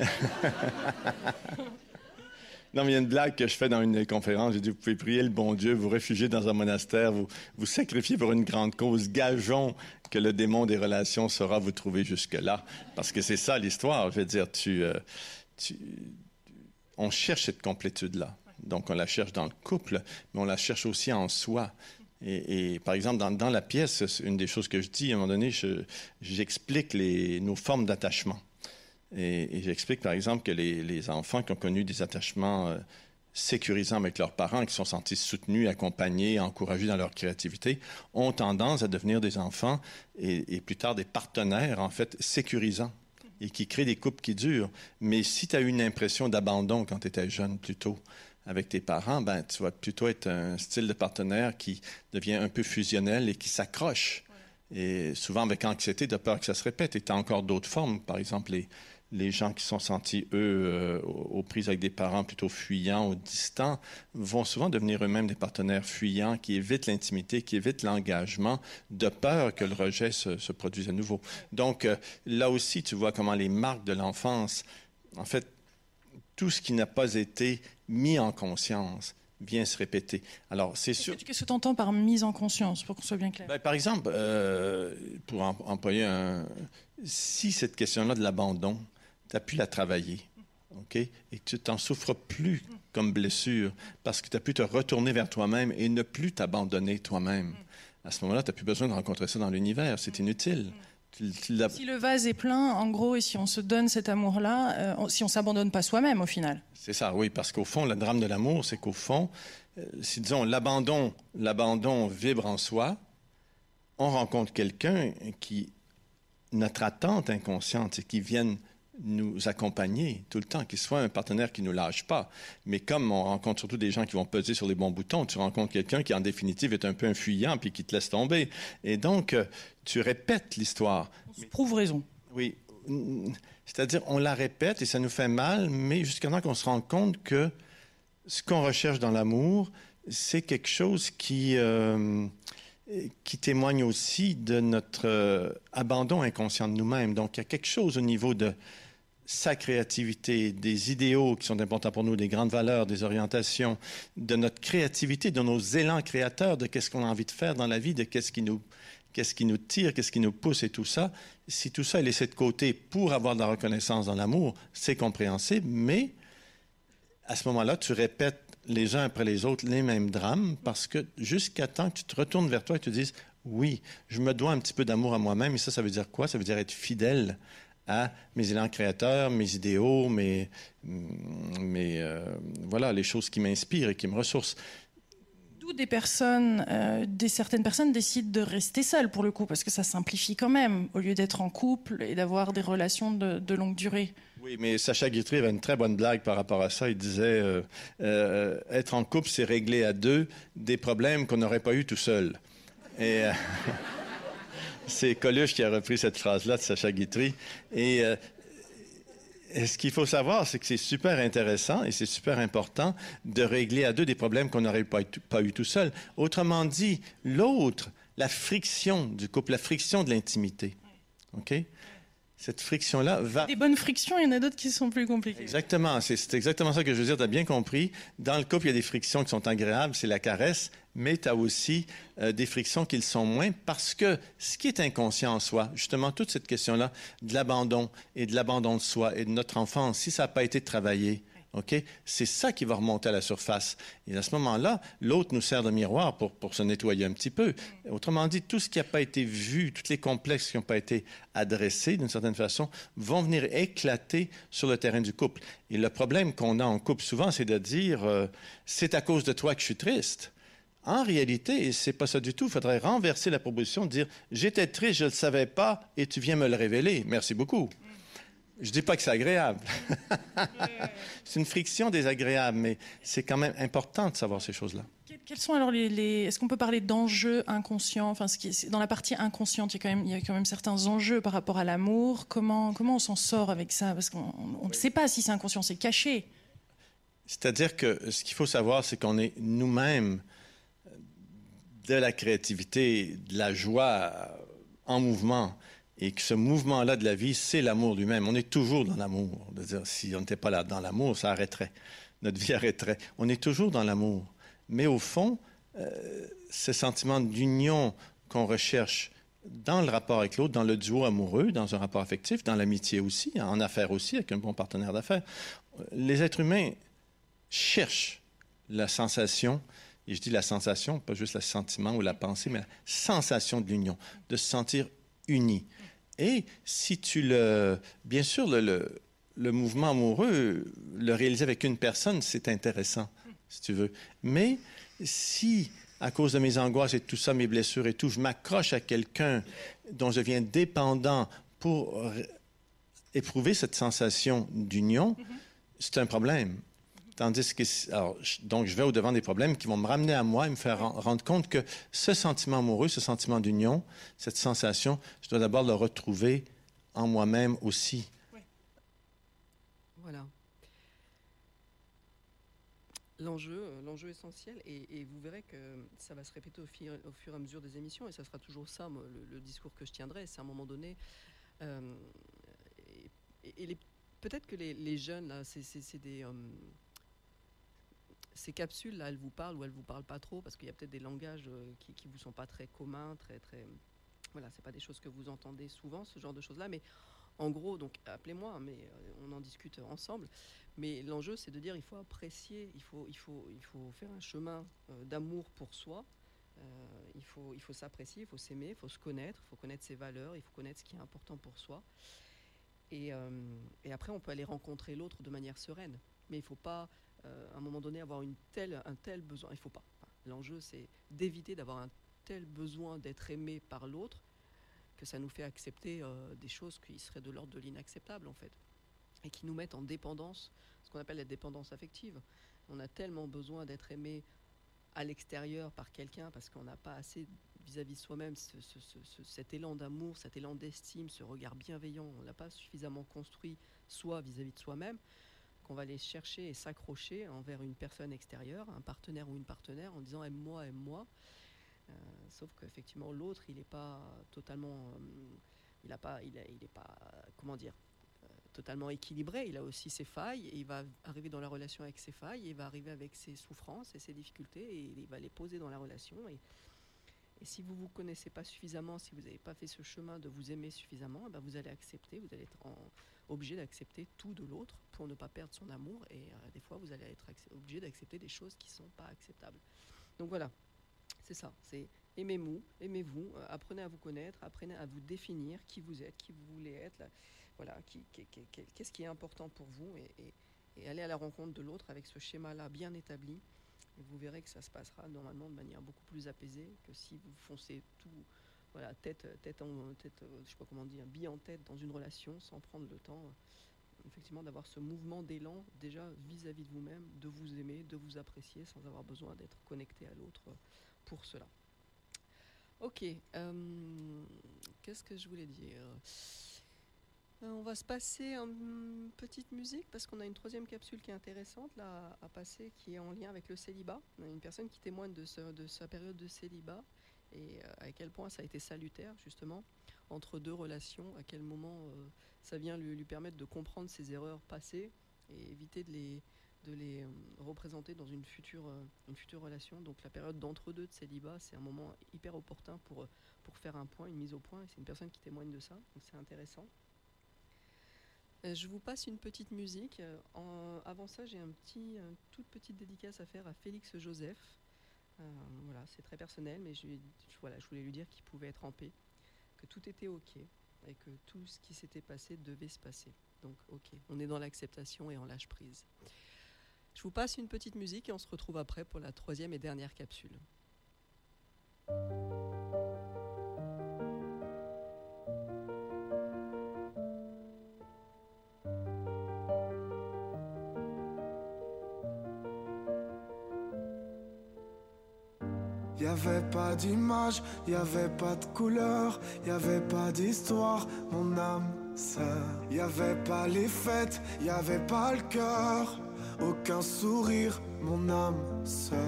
non, mais il y a une blague que je fais dans une conférence. J'ai dit, vous pouvez prier le bon Dieu, vous réfugier dans un monastère, vous vous sacrifiez pour une grande cause. Gageons que le démon des relations saura vous trouver jusque-là. Parce que c'est ça l'histoire. Je veux dire, tu... euh, on cherche cette complétude-là. Donc, on la cherche dans le couple, mais on la cherche aussi en soi. Et, par exemple, dans, la pièce, une des choses que je dis, à un moment donné, je- j'explique nos formes d'attachement. Et, et j'explique, par exemple, que les, les enfants qui ont connu des attachements euh, sécurisants avec leurs parents, qui se sont sentis soutenus, accompagnés, encouragés dans leur créativité, ont tendance à devenir des enfants et, et plus tard des partenaires, en fait, sécurisants et qui créent des couples qui durent. Mais si tu as eu une impression d'abandon quand tu étais jeune, plutôt, avec tes parents, ben, tu vas plutôt être un style de partenaire qui devient un peu fusionnel et qui s'accroche. Et souvent avec anxiété, de peur que ça se répète. Et tu as encore d'autres formes. Par exemple, les, les gens qui sont sentis, eux, euh, aux prises avec des parents plutôt fuyants ou distants, vont souvent devenir eux-mêmes des partenaires fuyants qui évitent l'intimité, qui évitent l'engagement, de peur que le rejet se, se produise à nouveau. Donc, euh, là aussi, tu vois comment les marques de l'enfance, en fait, tout ce qui n'a pas été mis en conscience vient se répéter. Alors, c'est sûr. Qu'est-ce que tu entends par mise en conscience, pour qu'on soit bien clair? Ben, par exemple, euh, pour em- employer un. Si cette question-là de l'abandon, tu as pu la travailler, OK? Et tu t'en souffres plus comme blessure parce que tu as pu te retourner vers toi-même et ne plus t'abandonner toi-même. À ce moment-là, tu n'as plus besoin de rencontrer ça dans l'univers. C'est inutile. Si le vase est plein, en gros, et si on se donne cet amour-là, euh, si on s'abandonne pas soi-même au final. C'est ça, oui, parce qu'au fond, le drame de l'amour, c'est qu'au fond, euh, si disons l'abandon, l'abandon vibre en soi, on rencontre quelqu'un qui, notre attente inconsciente, c'est qu'il vienne nous accompagner tout le temps, qu'il soit un partenaire qui ne nous lâche pas. Mais comme on rencontre surtout des gens qui vont peser sur les bons boutons, tu rencontres quelqu'un qui, en définitive, est un peu un fuyant puis qui te laisse tomber. Et donc, euh, tu répètes l'histoire. On se prouve raison. Oui. C'est-à-dire, on la répète et ça nous fait mal, mais jusqu'à temps qu'on se rende compte que ce qu'on recherche dans l'amour, c'est quelque chose qui, euh, qui témoigne aussi de notre euh, abandon inconscient de nous-mêmes. Donc, il y a quelque chose au niveau de sa créativité, des idéaux qui sont importants pour nous, des grandes valeurs, des orientations, de notre créativité, de nos élans créateurs, de qu'est-ce qu'on a envie de faire dans la vie, de qu'est-ce qui nous qu'est-ce qui nous tire, qu'est-ce qui nous pousse et tout ça. Si tout ça est laissé de côté pour avoir de la reconnaissance dans l'amour, c'est compréhensible, mais à ce moment-là, tu répètes les uns après les autres les mêmes drames parce que jusqu'à temps que tu te retournes vers toi et tu te dises oui, je me dois un petit peu d'amour à moi-même. Et ça, ça veut dire quoi? Ça veut dire être fidèle à mes élans créateurs, mes idéaux, mes, mes euh, voilà, les choses qui m'inspirent et qui me ressourcent. D'où des personnes, euh, des certaines personnes décident de rester seules pour le coup, parce que ça simplifie quand même, au lieu d'être en couple et d'avoir des relations de, de longue durée. Oui, mais Sacha Guitry avait une très bonne blague par rapport à ça. Il disait euh, euh, être en couple, c'est régler à deux des problèmes qu'on n'aurait pas eu tout seul. Et c'est Coluche qui a repris cette phrase-là de Sacha Guitry. Et euh, et ce qu'il faut savoir, c'est que c'est super intéressant et c'est super important de régler à deux des problèmes qu'on n'aurait pas, eu- pas eu tout seul. Autrement dit, l'autre, la friction du couple, la friction de l'intimité. OK? Cette friction-là va. Des bonnes frictions, il y en a d'autres qui sont plus compliquées. Exactement, c'est c'est exactement ça que je veux dire, tu as bien compris. Dans le couple, il y a des frictions qui sont agréables, c'est la caresse, mais tu as aussi euh, des frictions qui le sont moins parce que ce qui est inconscient en soi, justement, toute cette question-là de l'abandon et de l'abandon de soi et de notre enfance, si ça n'a pas été travaillé, OK, c'est ça qui va remonter à la surface. Et à ce moment-là, l'autre nous sert de miroir pour, pour se nettoyer un petit peu. Autrement dit, tout ce qui n'a pas été vu, tous les complexes qui n'ont pas été adressés d'une certaine façon, vont venir éclater sur le terrain du couple. Et le problème qu'on a en couple souvent, c'est de dire euh, c'est à cause de toi que je suis triste. En réalité, c'est pas ça du tout. Il faudrait renverser la proposition de dire j'étais triste, je ne le savais pas, et tu viens me le révéler. Merci beaucoup. Je dis pas que c'est agréable. c'est une friction désagréable, mais c'est quand même important de savoir ces choses-là. Que- Quels sont alors les, les- est-ce qu'on peut parler d'enjeux inconscients? Enfin, ce qui est- dans la partie inconsciente, il y a quand même, il y a quand même certains enjeux par rapport à l'amour. Comment, comment on s'en sort avec ça? Parce qu'on on ne sait pas si c'est inconscient, c'est caché. C'est-à-dire que ce qu'il faut savoir, c'est qu'on est nous-mêmes de la créativité, de la joie en mouvement. Et que ce mouvement-là de la vie, c'est l'amour lui-même. On est toujours dans l'amour. Si on n'était pas là dans l'amour, ça arrêterait. Notre vie arrêterait. On est toujours dans l'amour. Mais au fond, euh, ce sentiment d'union qu'on recherche dans le rapport avec l'autre, dans le duo amoureux, dans un rapport affectif, dans l'amitié aussi, en affaires aussi, avec un bon partenaire d'affaires, les êtres humains cherchent la sensation, et je dis la sensation, pas juste le sentiment ou la pensée, mais la sensation de l'union, de se sentir unis. Et si tu le... Bien sûr, le, le, le mouvement amoureux, le réaliser avec une personne, c'est intéressant, si tu veux. Mais si, à cause de mes angoisses et tout ça, mes blessures et tout, je m'accroche à quelqu'un dont je deviens dépendant pour éprouver cette sensation d'union, c'est un problème. Tandis que, je- donc, je vais au-devant des problèmes qui vont me ramener à moi et me faire ren- rendre compte que ce sentiment amoureux, ce sentiment d'union, cette sensation, je dois d'abord le retrouver en moi-même aussi. Voilà. L'enjeu, euh, l'enjeu essentiel, et, vous verrez que ça va se répéter au fur, et à mesure des émissions, et ça sera toujours ça, le, discours que je tiendrai, c'est à un moment donné, euh, et, peut-être que les, jeunes, là, c'est des... euh, ces capsules-là, elles vous parlent ou elles vous parlent pas trop parce qu'il y a peut-être des langages euh, qui, qui vous sont pas très communs, très très. Voilà, c'est pas des choses que vous entendez souvent, ce genre de choses-là. Mais en gros, donc appelez-moi, mais euh, on en discute ensemble. Mais l'enjeu, c'est de dire il faut apprécier, il faut, il faut, il faut faire un chemin euh, d'amour pour soi. Il faut, il faut s'apprécier, il faut s'aimer, il faut se connaître, il faut connaître ses valeurs, il faut connaître ce qui est important pour soi. Et, et après, on peut aller rencontrer l'autre de manière sereine. Mais il ne faut pas, euh, à un moment donné, avoir une telle, un tel besoin. Il ne faut pas. L'enjeu, c'est d'éviter d'avoir un tel besoin d'être aimé par l'autre que ça nous fait accepter euh, des choses qui seraient de l'ordre de l'inacceptable, en fait. Et qui nous mettent en dépendance, ce qu'on appelle la dépendance affective. On a tellement besoin d'être aimé à l'extérieur par quelqu'un parce qu'on n'a pas assez vis-à-vis de soi-même ce- cet élan d'amour, cet élan d'estime, ce regard bienveillant. On l'a pas suffisamment construit soi vis-à-vis de soi-même qu'on va aller chercher et s'accrocher envers une personne extérieure, un partenaire ou une partenaire, en disant aime-moi, aime-moi. Euh, sauf qu'effectivement l'autre, il n'est pas totalement, euh, il a pas, il, pas, comment dire, euh, totalement équilibré. Il a aussi ses failles et il va arriver dans la relation avec ses failles, il va arriver avec ses souffrances et ses difficultés et il va les poser dans la relation. Et, si vous vous connaissez pas suffisamment, si vous n'avez pas fait ce chemin de vous aimer suffisamment, eh ben vous allez accepter, vous allez être en- obligé d'accepter tout de l'autre pour ne pas perdre son amour. Et euh, des fois, vous allez être obligé d'accepter des choses qui sont pas acceptables. Donc voilà, c'est ça. C'est aimez-vous, aimez-vous, euh, apprenez à vous connaître, apprenez à vous définir qui vous êtes, qui vous voulez être. là. voilà, qu'est-ce qui est important pour vous et, et- et allez à la rencontre de l'autre avec ce schéma-là bien établi. Et vous verrez que ça se passera normalement de manière beaucoup plus apaisée que si vous foncez tout, voilà, tête, tête, en, tête, euh, je sais pas comment dire, bille en tête dans une relation sans prendre le temps, euh, effectivement, d'avoir ce mouvement d'élan déjà vis-à-vis de vous-même, de vous aimer, de vous apprécier sans avoir besoin d'être connecté à l'autre euh, pour cela. Ok, euh, qu'est-ce que je voulais dire? Euh, On va se passer une petite musique parce qu'on a une troisième capsule qui est intéressante là, à passer, qui est en lien avec le célibat. Une personne qui témoigne de sa période de célibat et euh, à quel point ça a été salutaire justement entre deux relations, à quel moment euh, ça vient lui, permettre de comprendre ses erreurs passées et éviter de les, de les euh, représenter dans une future, une future relation. Donc la période d'entre-deux de célibat, c'est un moment hyper opportun pour, pour faire un point, une mise au point, et c'est une personne qui témoigne de ça, donc c'est intéressant. Je vous passe une petite musique. Avant ça, j'ai un petit, une toute petite dédicace à faire à Félix Joseph. Euh, voilà, c'est très personnel, mais je, voilà, je voulais lui dire qu'il pouvait être en paix, que tout était ok et que tout ce qui s'était passé devait se passer. Donc, ok, on est dans l'acceptation et en lâche prise. Je vous passe une petite musique et on se retrouve après pour la troisième et dernière capsule. Avait pas d'image, y avait pas de couleur, y avait pas d'histoire, mon âme sœur. Y avait pas les fêtes, y avait pas le cœur, aucun sourire, mon âme sœur.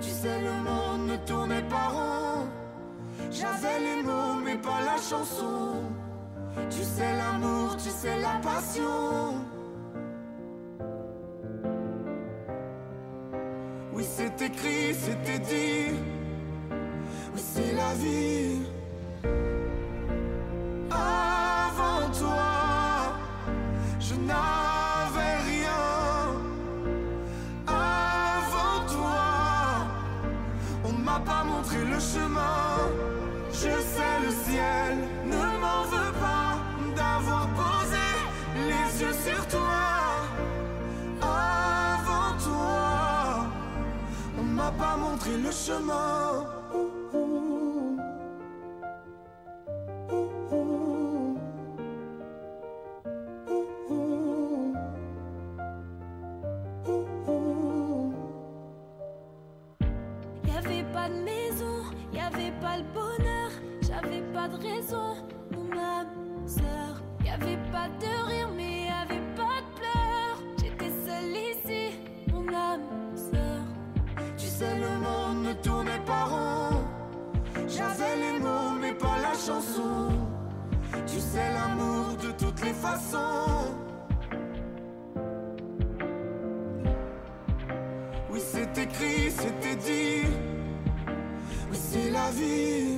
Tu sais, le monde ne tournait pas rond. J'avais les mots, mais pas la chanson. Tu sais, l'amour, tu sais, la passion. Oui, c'est écrit, c'était dit. Oui, c'est la vie.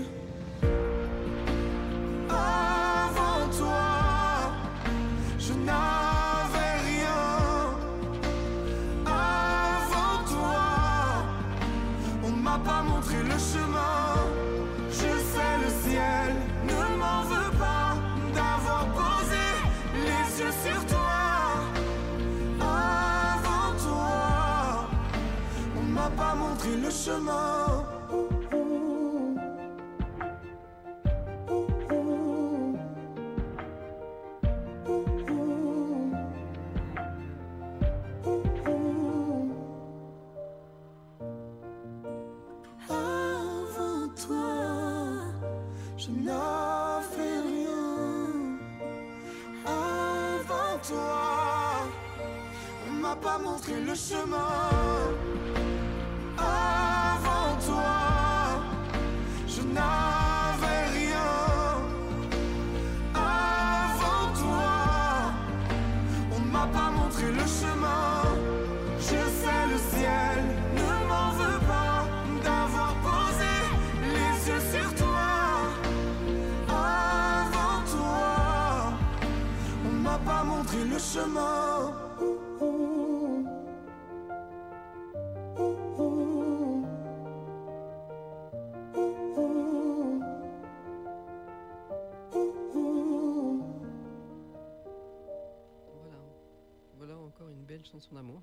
Chanson d'amour.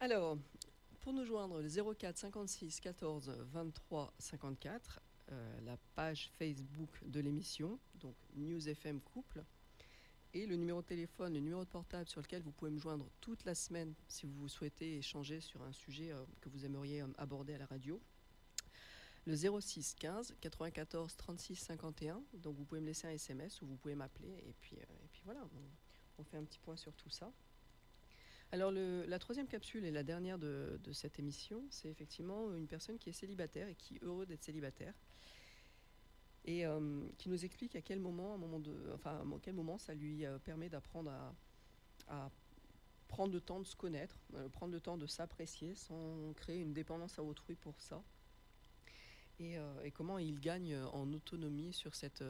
Alors, pour nous joindre, le 04 56 14 23 54, euh, la page Facebook de l'émission, donc News FM Couple, et le numéro de téléphone, le numéro de portable sur lequel vous pouvez me joindre toute la semaine si vous souhaitez échanger sur un sujet euh, que vous aimeriez euh, aborder à la radio. Le 06 15 94 36 51, donc vous pouvez me laisser un SMS ou vous pouvez m'appeler et puis, euh, et puis voilà, on fait un petit point sur tout ça. Alors la troisième capsule et la dernière de, cette émission, c'est effectivement une personne qui est célibataire et qui est heureux d'être célibataire et euh, qui nous explique à quel moment, à quel moment ça lui euh, permet d'apprendre à, prendre le temps de se connaître, euh, prendre le temps de s'apprécier sans créer une dépendance à autrui pour ça. Et, comment il gagne en autonomie sur cette,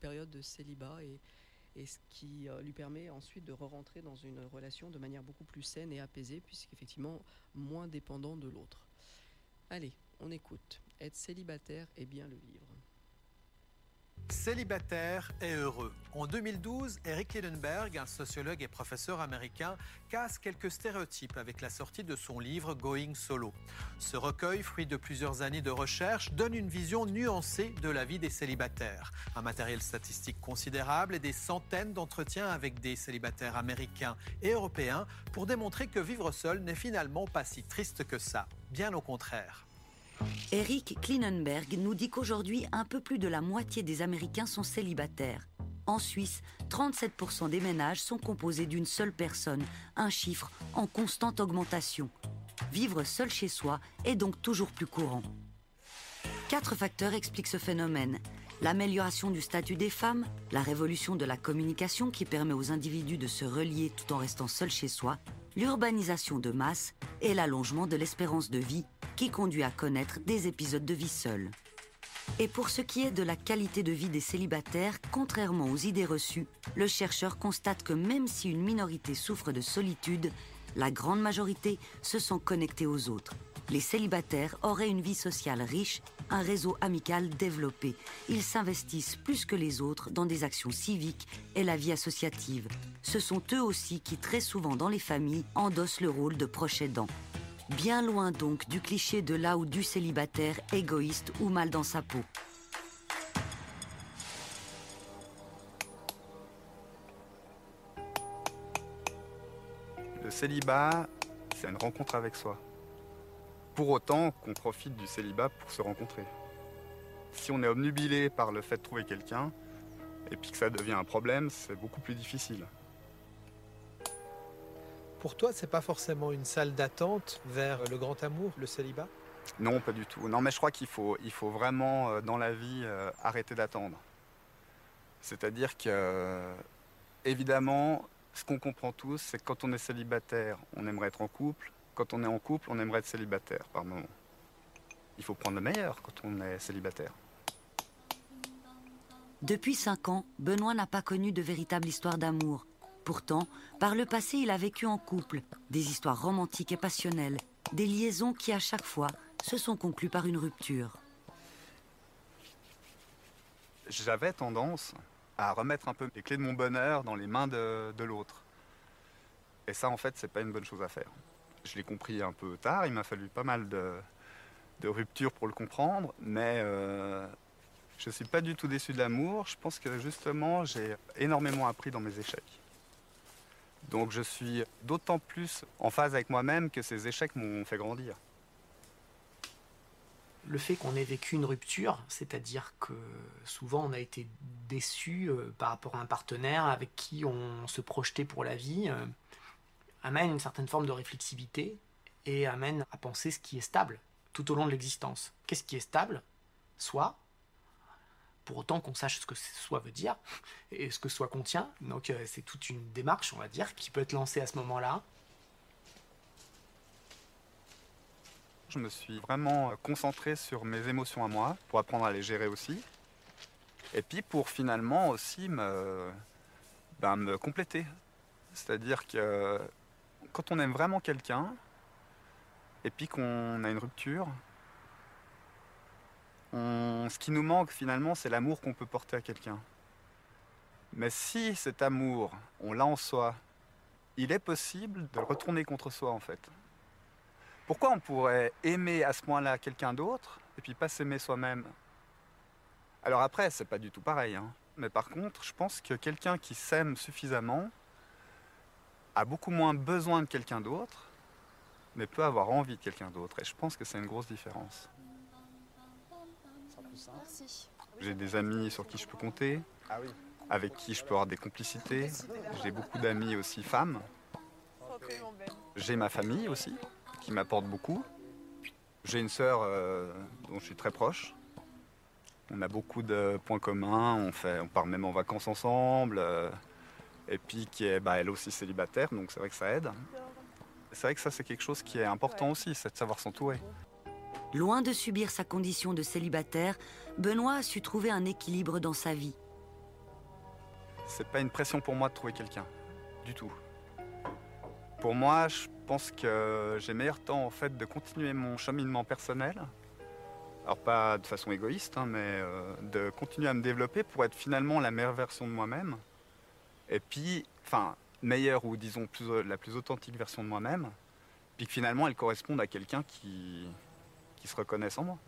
période de célibat et ce qui euh, lui permet ensuite de re-rentrer dans une relation de manière beaucoup plus saine et apaisée, puisqu'effectivement moins dépendant de l'autre. Allez, on écoute. Être célibataire est bien le vivre. Célibataire et heureux. En 2012, Eric Lidenberg, un sociologue et professeur américain, casse quelques stéréotypes avec la sortie de son livre Going Solo. Ce recueil, fruit de plusieurs années de recherche, donne une vision nuancée de la vie des célibataires. Un matériel statistique considérable et des centaines d'entretiens avec des célibataires américains et européens pour démontrer que vivre seul n'est finalement pas si triste que ça. Bien au contraire. Eric Klinenberg nous dit qu'aujourd'hui, un peu plus de la moitié des Américains sont célibataires. En Suisse, 37% des ménages sont composés d'une seule personne, un chiffre en constante augmentation. Vivre seul chez soi est donc toujours plus courant. Quatre facteurs expliquent ce phénomène. L'amélioration du statut des femmes, la révolution de la communication qui permet aux individus de se relier tout en restant seuls chez soi, l'urbanisation de masse et l'allongement de l'espérance de vie qui conduit à connaître des épisodes de vie seule. Et pour ce qui est de la qualité de vie des célibataires, contrairement aux idées reçues, le chercheur constate que même si une minorité souffre de solitude, la grande majorité se sent connectée aux autres. Les célibataires auraient une vie sociale riche, un réseau amical développé. Ils s'investissent plus que les autres dans des actions civiques et la vie associative. Ce sont eux aussi qui, très souvent dans les familles, endossent le rôle de proche aidant. Bien loin donc du cliché de là ou du célibataire égoïste ou mal dans sa peau. Le célibat, c'est une rencontre avec soi. Pour autant qu'on profite du célibat pour se rencontrer. Si on est obnubilé par le fait de trouver quelqu'un, et puis que ça devient un problème, c'est beaucoup plus difficile. Pour toi, c'est pas forcément une salle d'attente vers le grand amour, le célibat? Non, pas du tout. Non, mais je crois qu'il faut, il faut vraiment, euh, dans la vie, euh, arrêter d'attendre. C'est-à-dire que, euh, évidemment, ce qu'on comprend tous, c'est que quand on est célibataire, on aimerait être en couple. Quand on est en couple, on aimerait être célibataire par moment. Il faut prendre le meilleur quand on est célibataire. Depuis cinq ans, Benoît n'a pas connu de véritable histoire d'amour. Pourtant, par le passé, il a vécu en couple, des histoires romantiques et passionnelles, des liaisons qui, à chaque fois, se sont conclues par une rupture. J'avais tendance à remettre un peu les clés de mon bonheur dans les mains de, l'autre. Et ça, en fait, c'est pas une bonne chose à faire. Je l'ai compris un peu tard, il m'a fallu pas mal de, de ruptures pour le comprendre, mais euh, je suis pas du tout déçu de l'amour. Je pense que justement, j'ai énormément appris dans mes échecs. Donc je suis d'autant plus en phase avec moi-même que ces échecs m'ont fait grandir. Le fait qu'on ait vécu une rupture, c'est-à-dire que souvent on a été déçu euh, par rapport à un partenaire avec qui on se projetait pour la vie, euh, amène une certaine forme de réflexivité et amène à penser ce qui est stable tout au long de l'existence. Qu'est-ce qui est stable? Soit, pour autant qu'on sache ce que soi veut dire et ce que soi contient. Donc euh, c'est toute une démarche, on va dire, qui peut être lancée à ce moment-là. Je me suis vraiment concentré sur mes émotions à moi pour apprendre à les gérer aussi. Et puis pour finalement aussi me, ben, me compléter. C'est-à-dire que quand on aime vraiment quelqu'un et puis qu'on a une rupture, ce qui nous manque finalement, c'est l'amour qu'on peut porter à quelqu'un. Mais si cet amour, on l'a en soi, il est possible de le retourner contre soi en fait. Pourquoi on pourrait aimer à ce point-là quelqu'un d'autre et puis pas s'aimer soi-même? Alors après, c'est pas du tout pareil. hein. Mais par contre, je pense que quelqu'un qui s'aime suffisamment a beaucoup moins besoin de quelqu'un d'autre, mais peut avoir envie de quelqu'un d'autre. Et je pense que c'est une grosse différence. Merci. J'ai des amis sur qui je peux compter, avec qui je peux avoir des complicités. J'ai beaucoup d'amis aussi femmes. J'ai ma famille aussi, qui m'apporte beaucoup. J'ai une sœur euh, dont je suis très proche. On a beaucoup de points communs, on, fait, on part même en vacances ensemble. euh, et puis qui est bah, elle aussi célibataire, donc c'est vrai que ça aide. C'est vrai que ça c'est quelque chose qui est important aussi, c'est de savoir s'entourer. Loin de subir sa condition de célibataire, Benoît a su trouver un équilibre dans sa vie. C'est pas une pression pour moi de trouver quelqu'un, du tout. Pour moi, je pense que j'ai meilleur temps en fait de continuer mon cheminement personnel. Alors pas de façon égoïste, hein, mais euh, de continuer à me développer pour être finalement la meilleure version de moi-même. Et puis, enfin, meilleure ou disons plus, la plus authentique version de moi-même. Puis que finalement, elle corresponde à quelqu'un qui, se reconnaisse en moi.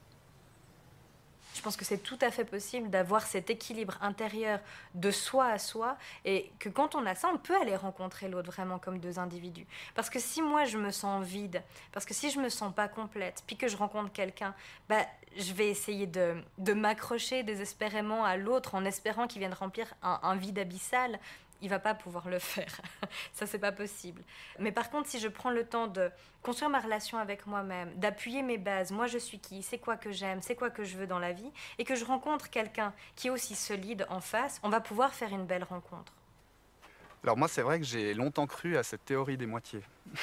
Je pense que c'est tout à fait possible d'avoir cet équilibre intérieur de soi à soi et que quand on a ça, on peut aller rencontrer l'autre vraiment comme deux individus. Parce que si moi je me sens vide, parce que si je me sens pas complète, puis que je rencontre quelqu'un, bah, je vais essayer de, m'accrocher désespérément à l'autre en espérant qu'il vienne remplir un vide abyssal. Il va pas pouvoir le faire. ça, c'est pas possible. Mais par contre, si je prends le temps de construire ma relation avec moi-même, d'appuyer mes bases, moi je suis qui, c'est quoi que j'aime, c'est quoi que je veux dans la vie, et que je rencontre quelqu'un qui est aussi solide en face, on va pouvoir faire une belle rencontre. Alors moi, c'est vrai que j'ai longtemps cru à cette théorie des moitiés.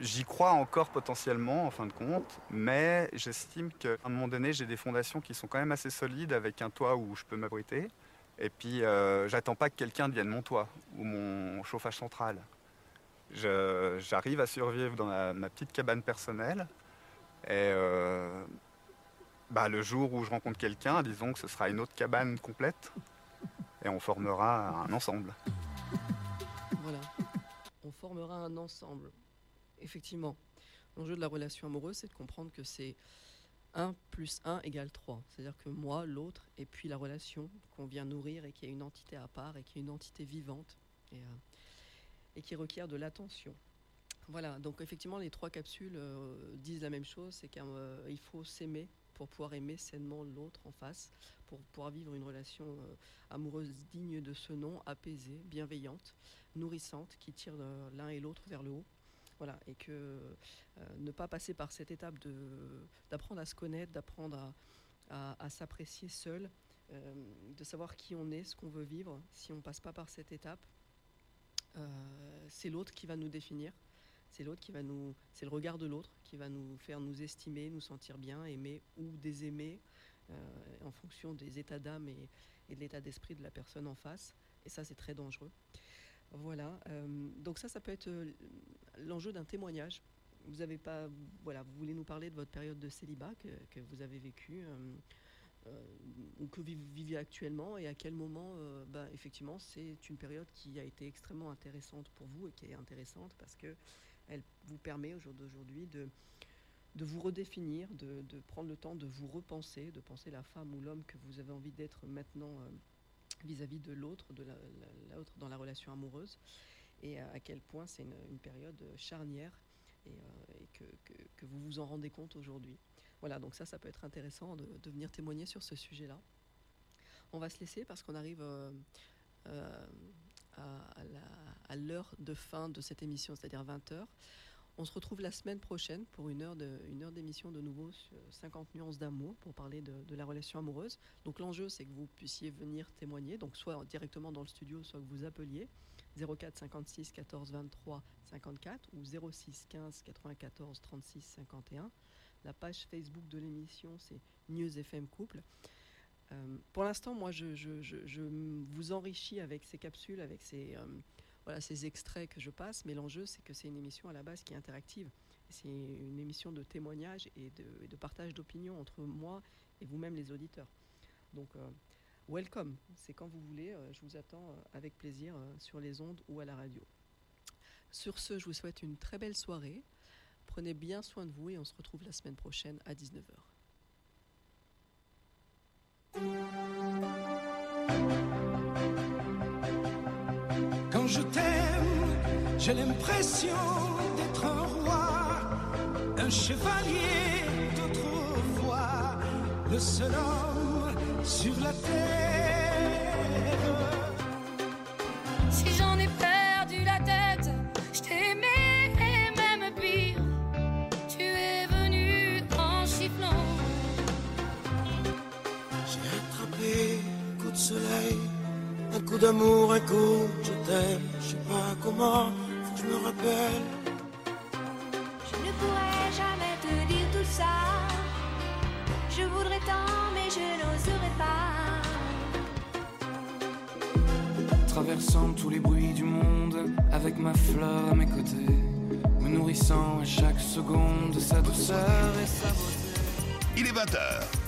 J'y crois encore potentiellement, en fin de compte, mais j'estime qu'à un moment donné, j'ai des fondations qui sont quand même assez solides avec un toit où je peux m'abriter. Et puis, euh, j'attends pas que quelqu'un devienne mon toit ou mon chauffage central. J'arrive à survivre dans ma petite cabane personnelle. Et euh, bah, le jour où je rencontre quelqu'un, disons que ce sera une autre cabane complète. Et on formera un ensemble. Voilà. On formera un ensemble. Effectivement. L'enjeu de la relation amoureuse, c'est de comprendre que c'est 1 plus 1 égale 3. C'est-à-dire que moi, l'autre, et puis la relation qu'on vient nourrir et qui est une entité à part et qui est une entité vivante et, euh, qui requiert de l'attention. Voilà, donc effectivement, les trois capsules euh, disent la même chose, c'est qu'il faut s'aimer pour pouvoir aimer sainement l'autre en face, pour pouvoir vivre une relation euh, amoureuse digne de ce nom, apaisée, bienveillante, nourrissante, qui tire euh, l'un et l'autre vers le haut. Voilà, et que euh, ne pas passer par cette étape d'apprendre à se connaître, d'apprendre à, à- s'apprécier seul, euh, de savoir qui on est, ce qu'on veut vivre, si on passe pas par cette étape, Euh, c'est l'autre qui va nous définir. C'est l'autre qui va nous, c'est le regard de l'autre qui va nous faire nous estimer, nous sentir bien, aimer ou désaimer en fonction des états d'âme et, et de l'état d'esprit de la personne en face. Et ça, c'est très dangereux. Voilà. euh, donc ça, ça peut être euh, l'enjeu d'un témoignage. Vous avez pas, voilà, voulez nous parler de votre période de célibat que, vous avez vécue. euh, ou que vous vivez actuellement et à quel moment, bah, effectivement, c'est une période qui a été extrêmement intéressante pour vous et qui est intéressante parce que elle vous permet au jour d'aujourd'hui de, vous redéfinir, de, prendre le temps de vous repenser, de penser la femme ou l'homme que vous avez envie d'être maintenant vis-à-vis de l'autre, de la- la- l'autre dans la relation amoureuse, et à, à quel point c'est une, période charnière et, euh, que, que- vous vous en rendez compte aujourd'hui. Voilà, donc ça, ça peut être intéressant de, venir témoigner sur ce sujet-là. On va se laisser parce qu'on arrive euh, euh, à, à l'heure de fin de cette émission, c'est-à-dire 20h. On se retrouve la semaine prochaine pour une heure d'émission de, nouveau sur 50 nuances d'amour pour parler de, la relation amoureuse. Donc l'enjeu, c'est que vous puissiez venir témoigner, donc soit directement dans le studio, soit que vous appeliez 04 56 14 23 54 ou 06 15 94 36 51. La page Facebook de l'émission, c'est News FM Couple. Euh, pour l'instant, moi, je, vous enrichis avec ces capsules, avec ces, euh, voilà, ces extraits que je passe, mais l'enjeu, c'est que c'est une émission à la base qui est interactive. C'est une émission de témoignage et de, partage d'opinions entre moi et vous-même, les auditeurs. Donc, euh, welcome. C'est quand vous voulez. euh, je vous attends euh, avec plaisir sur les ondes ou à la radio. Sur ce, je vous souhaite une très belle soirée. Prenez bien soin de vous et on se retrouve la semaine prochaine à 19h. J'ai l'impression d'être un roi, un chevalier d'autrefois, le seul homme sur la terre. Si j'en ai perdu la tête, je t'aimais et même pire. Tu es venu en sifflant. J'ai attrapé un coup de soleil, un coup d'amour, un coup je t'aime. Je sais pas comment, je me rappelle. Je ne pourrais jamais te dire tout ça. Je voudrais tant, mais je n'oserais pas. Traversant tous les bruits du monde, avec ma fleur à mes côtés, me nourrissant à chaque seconde de sa douceur et sa beauté. Il est 20h.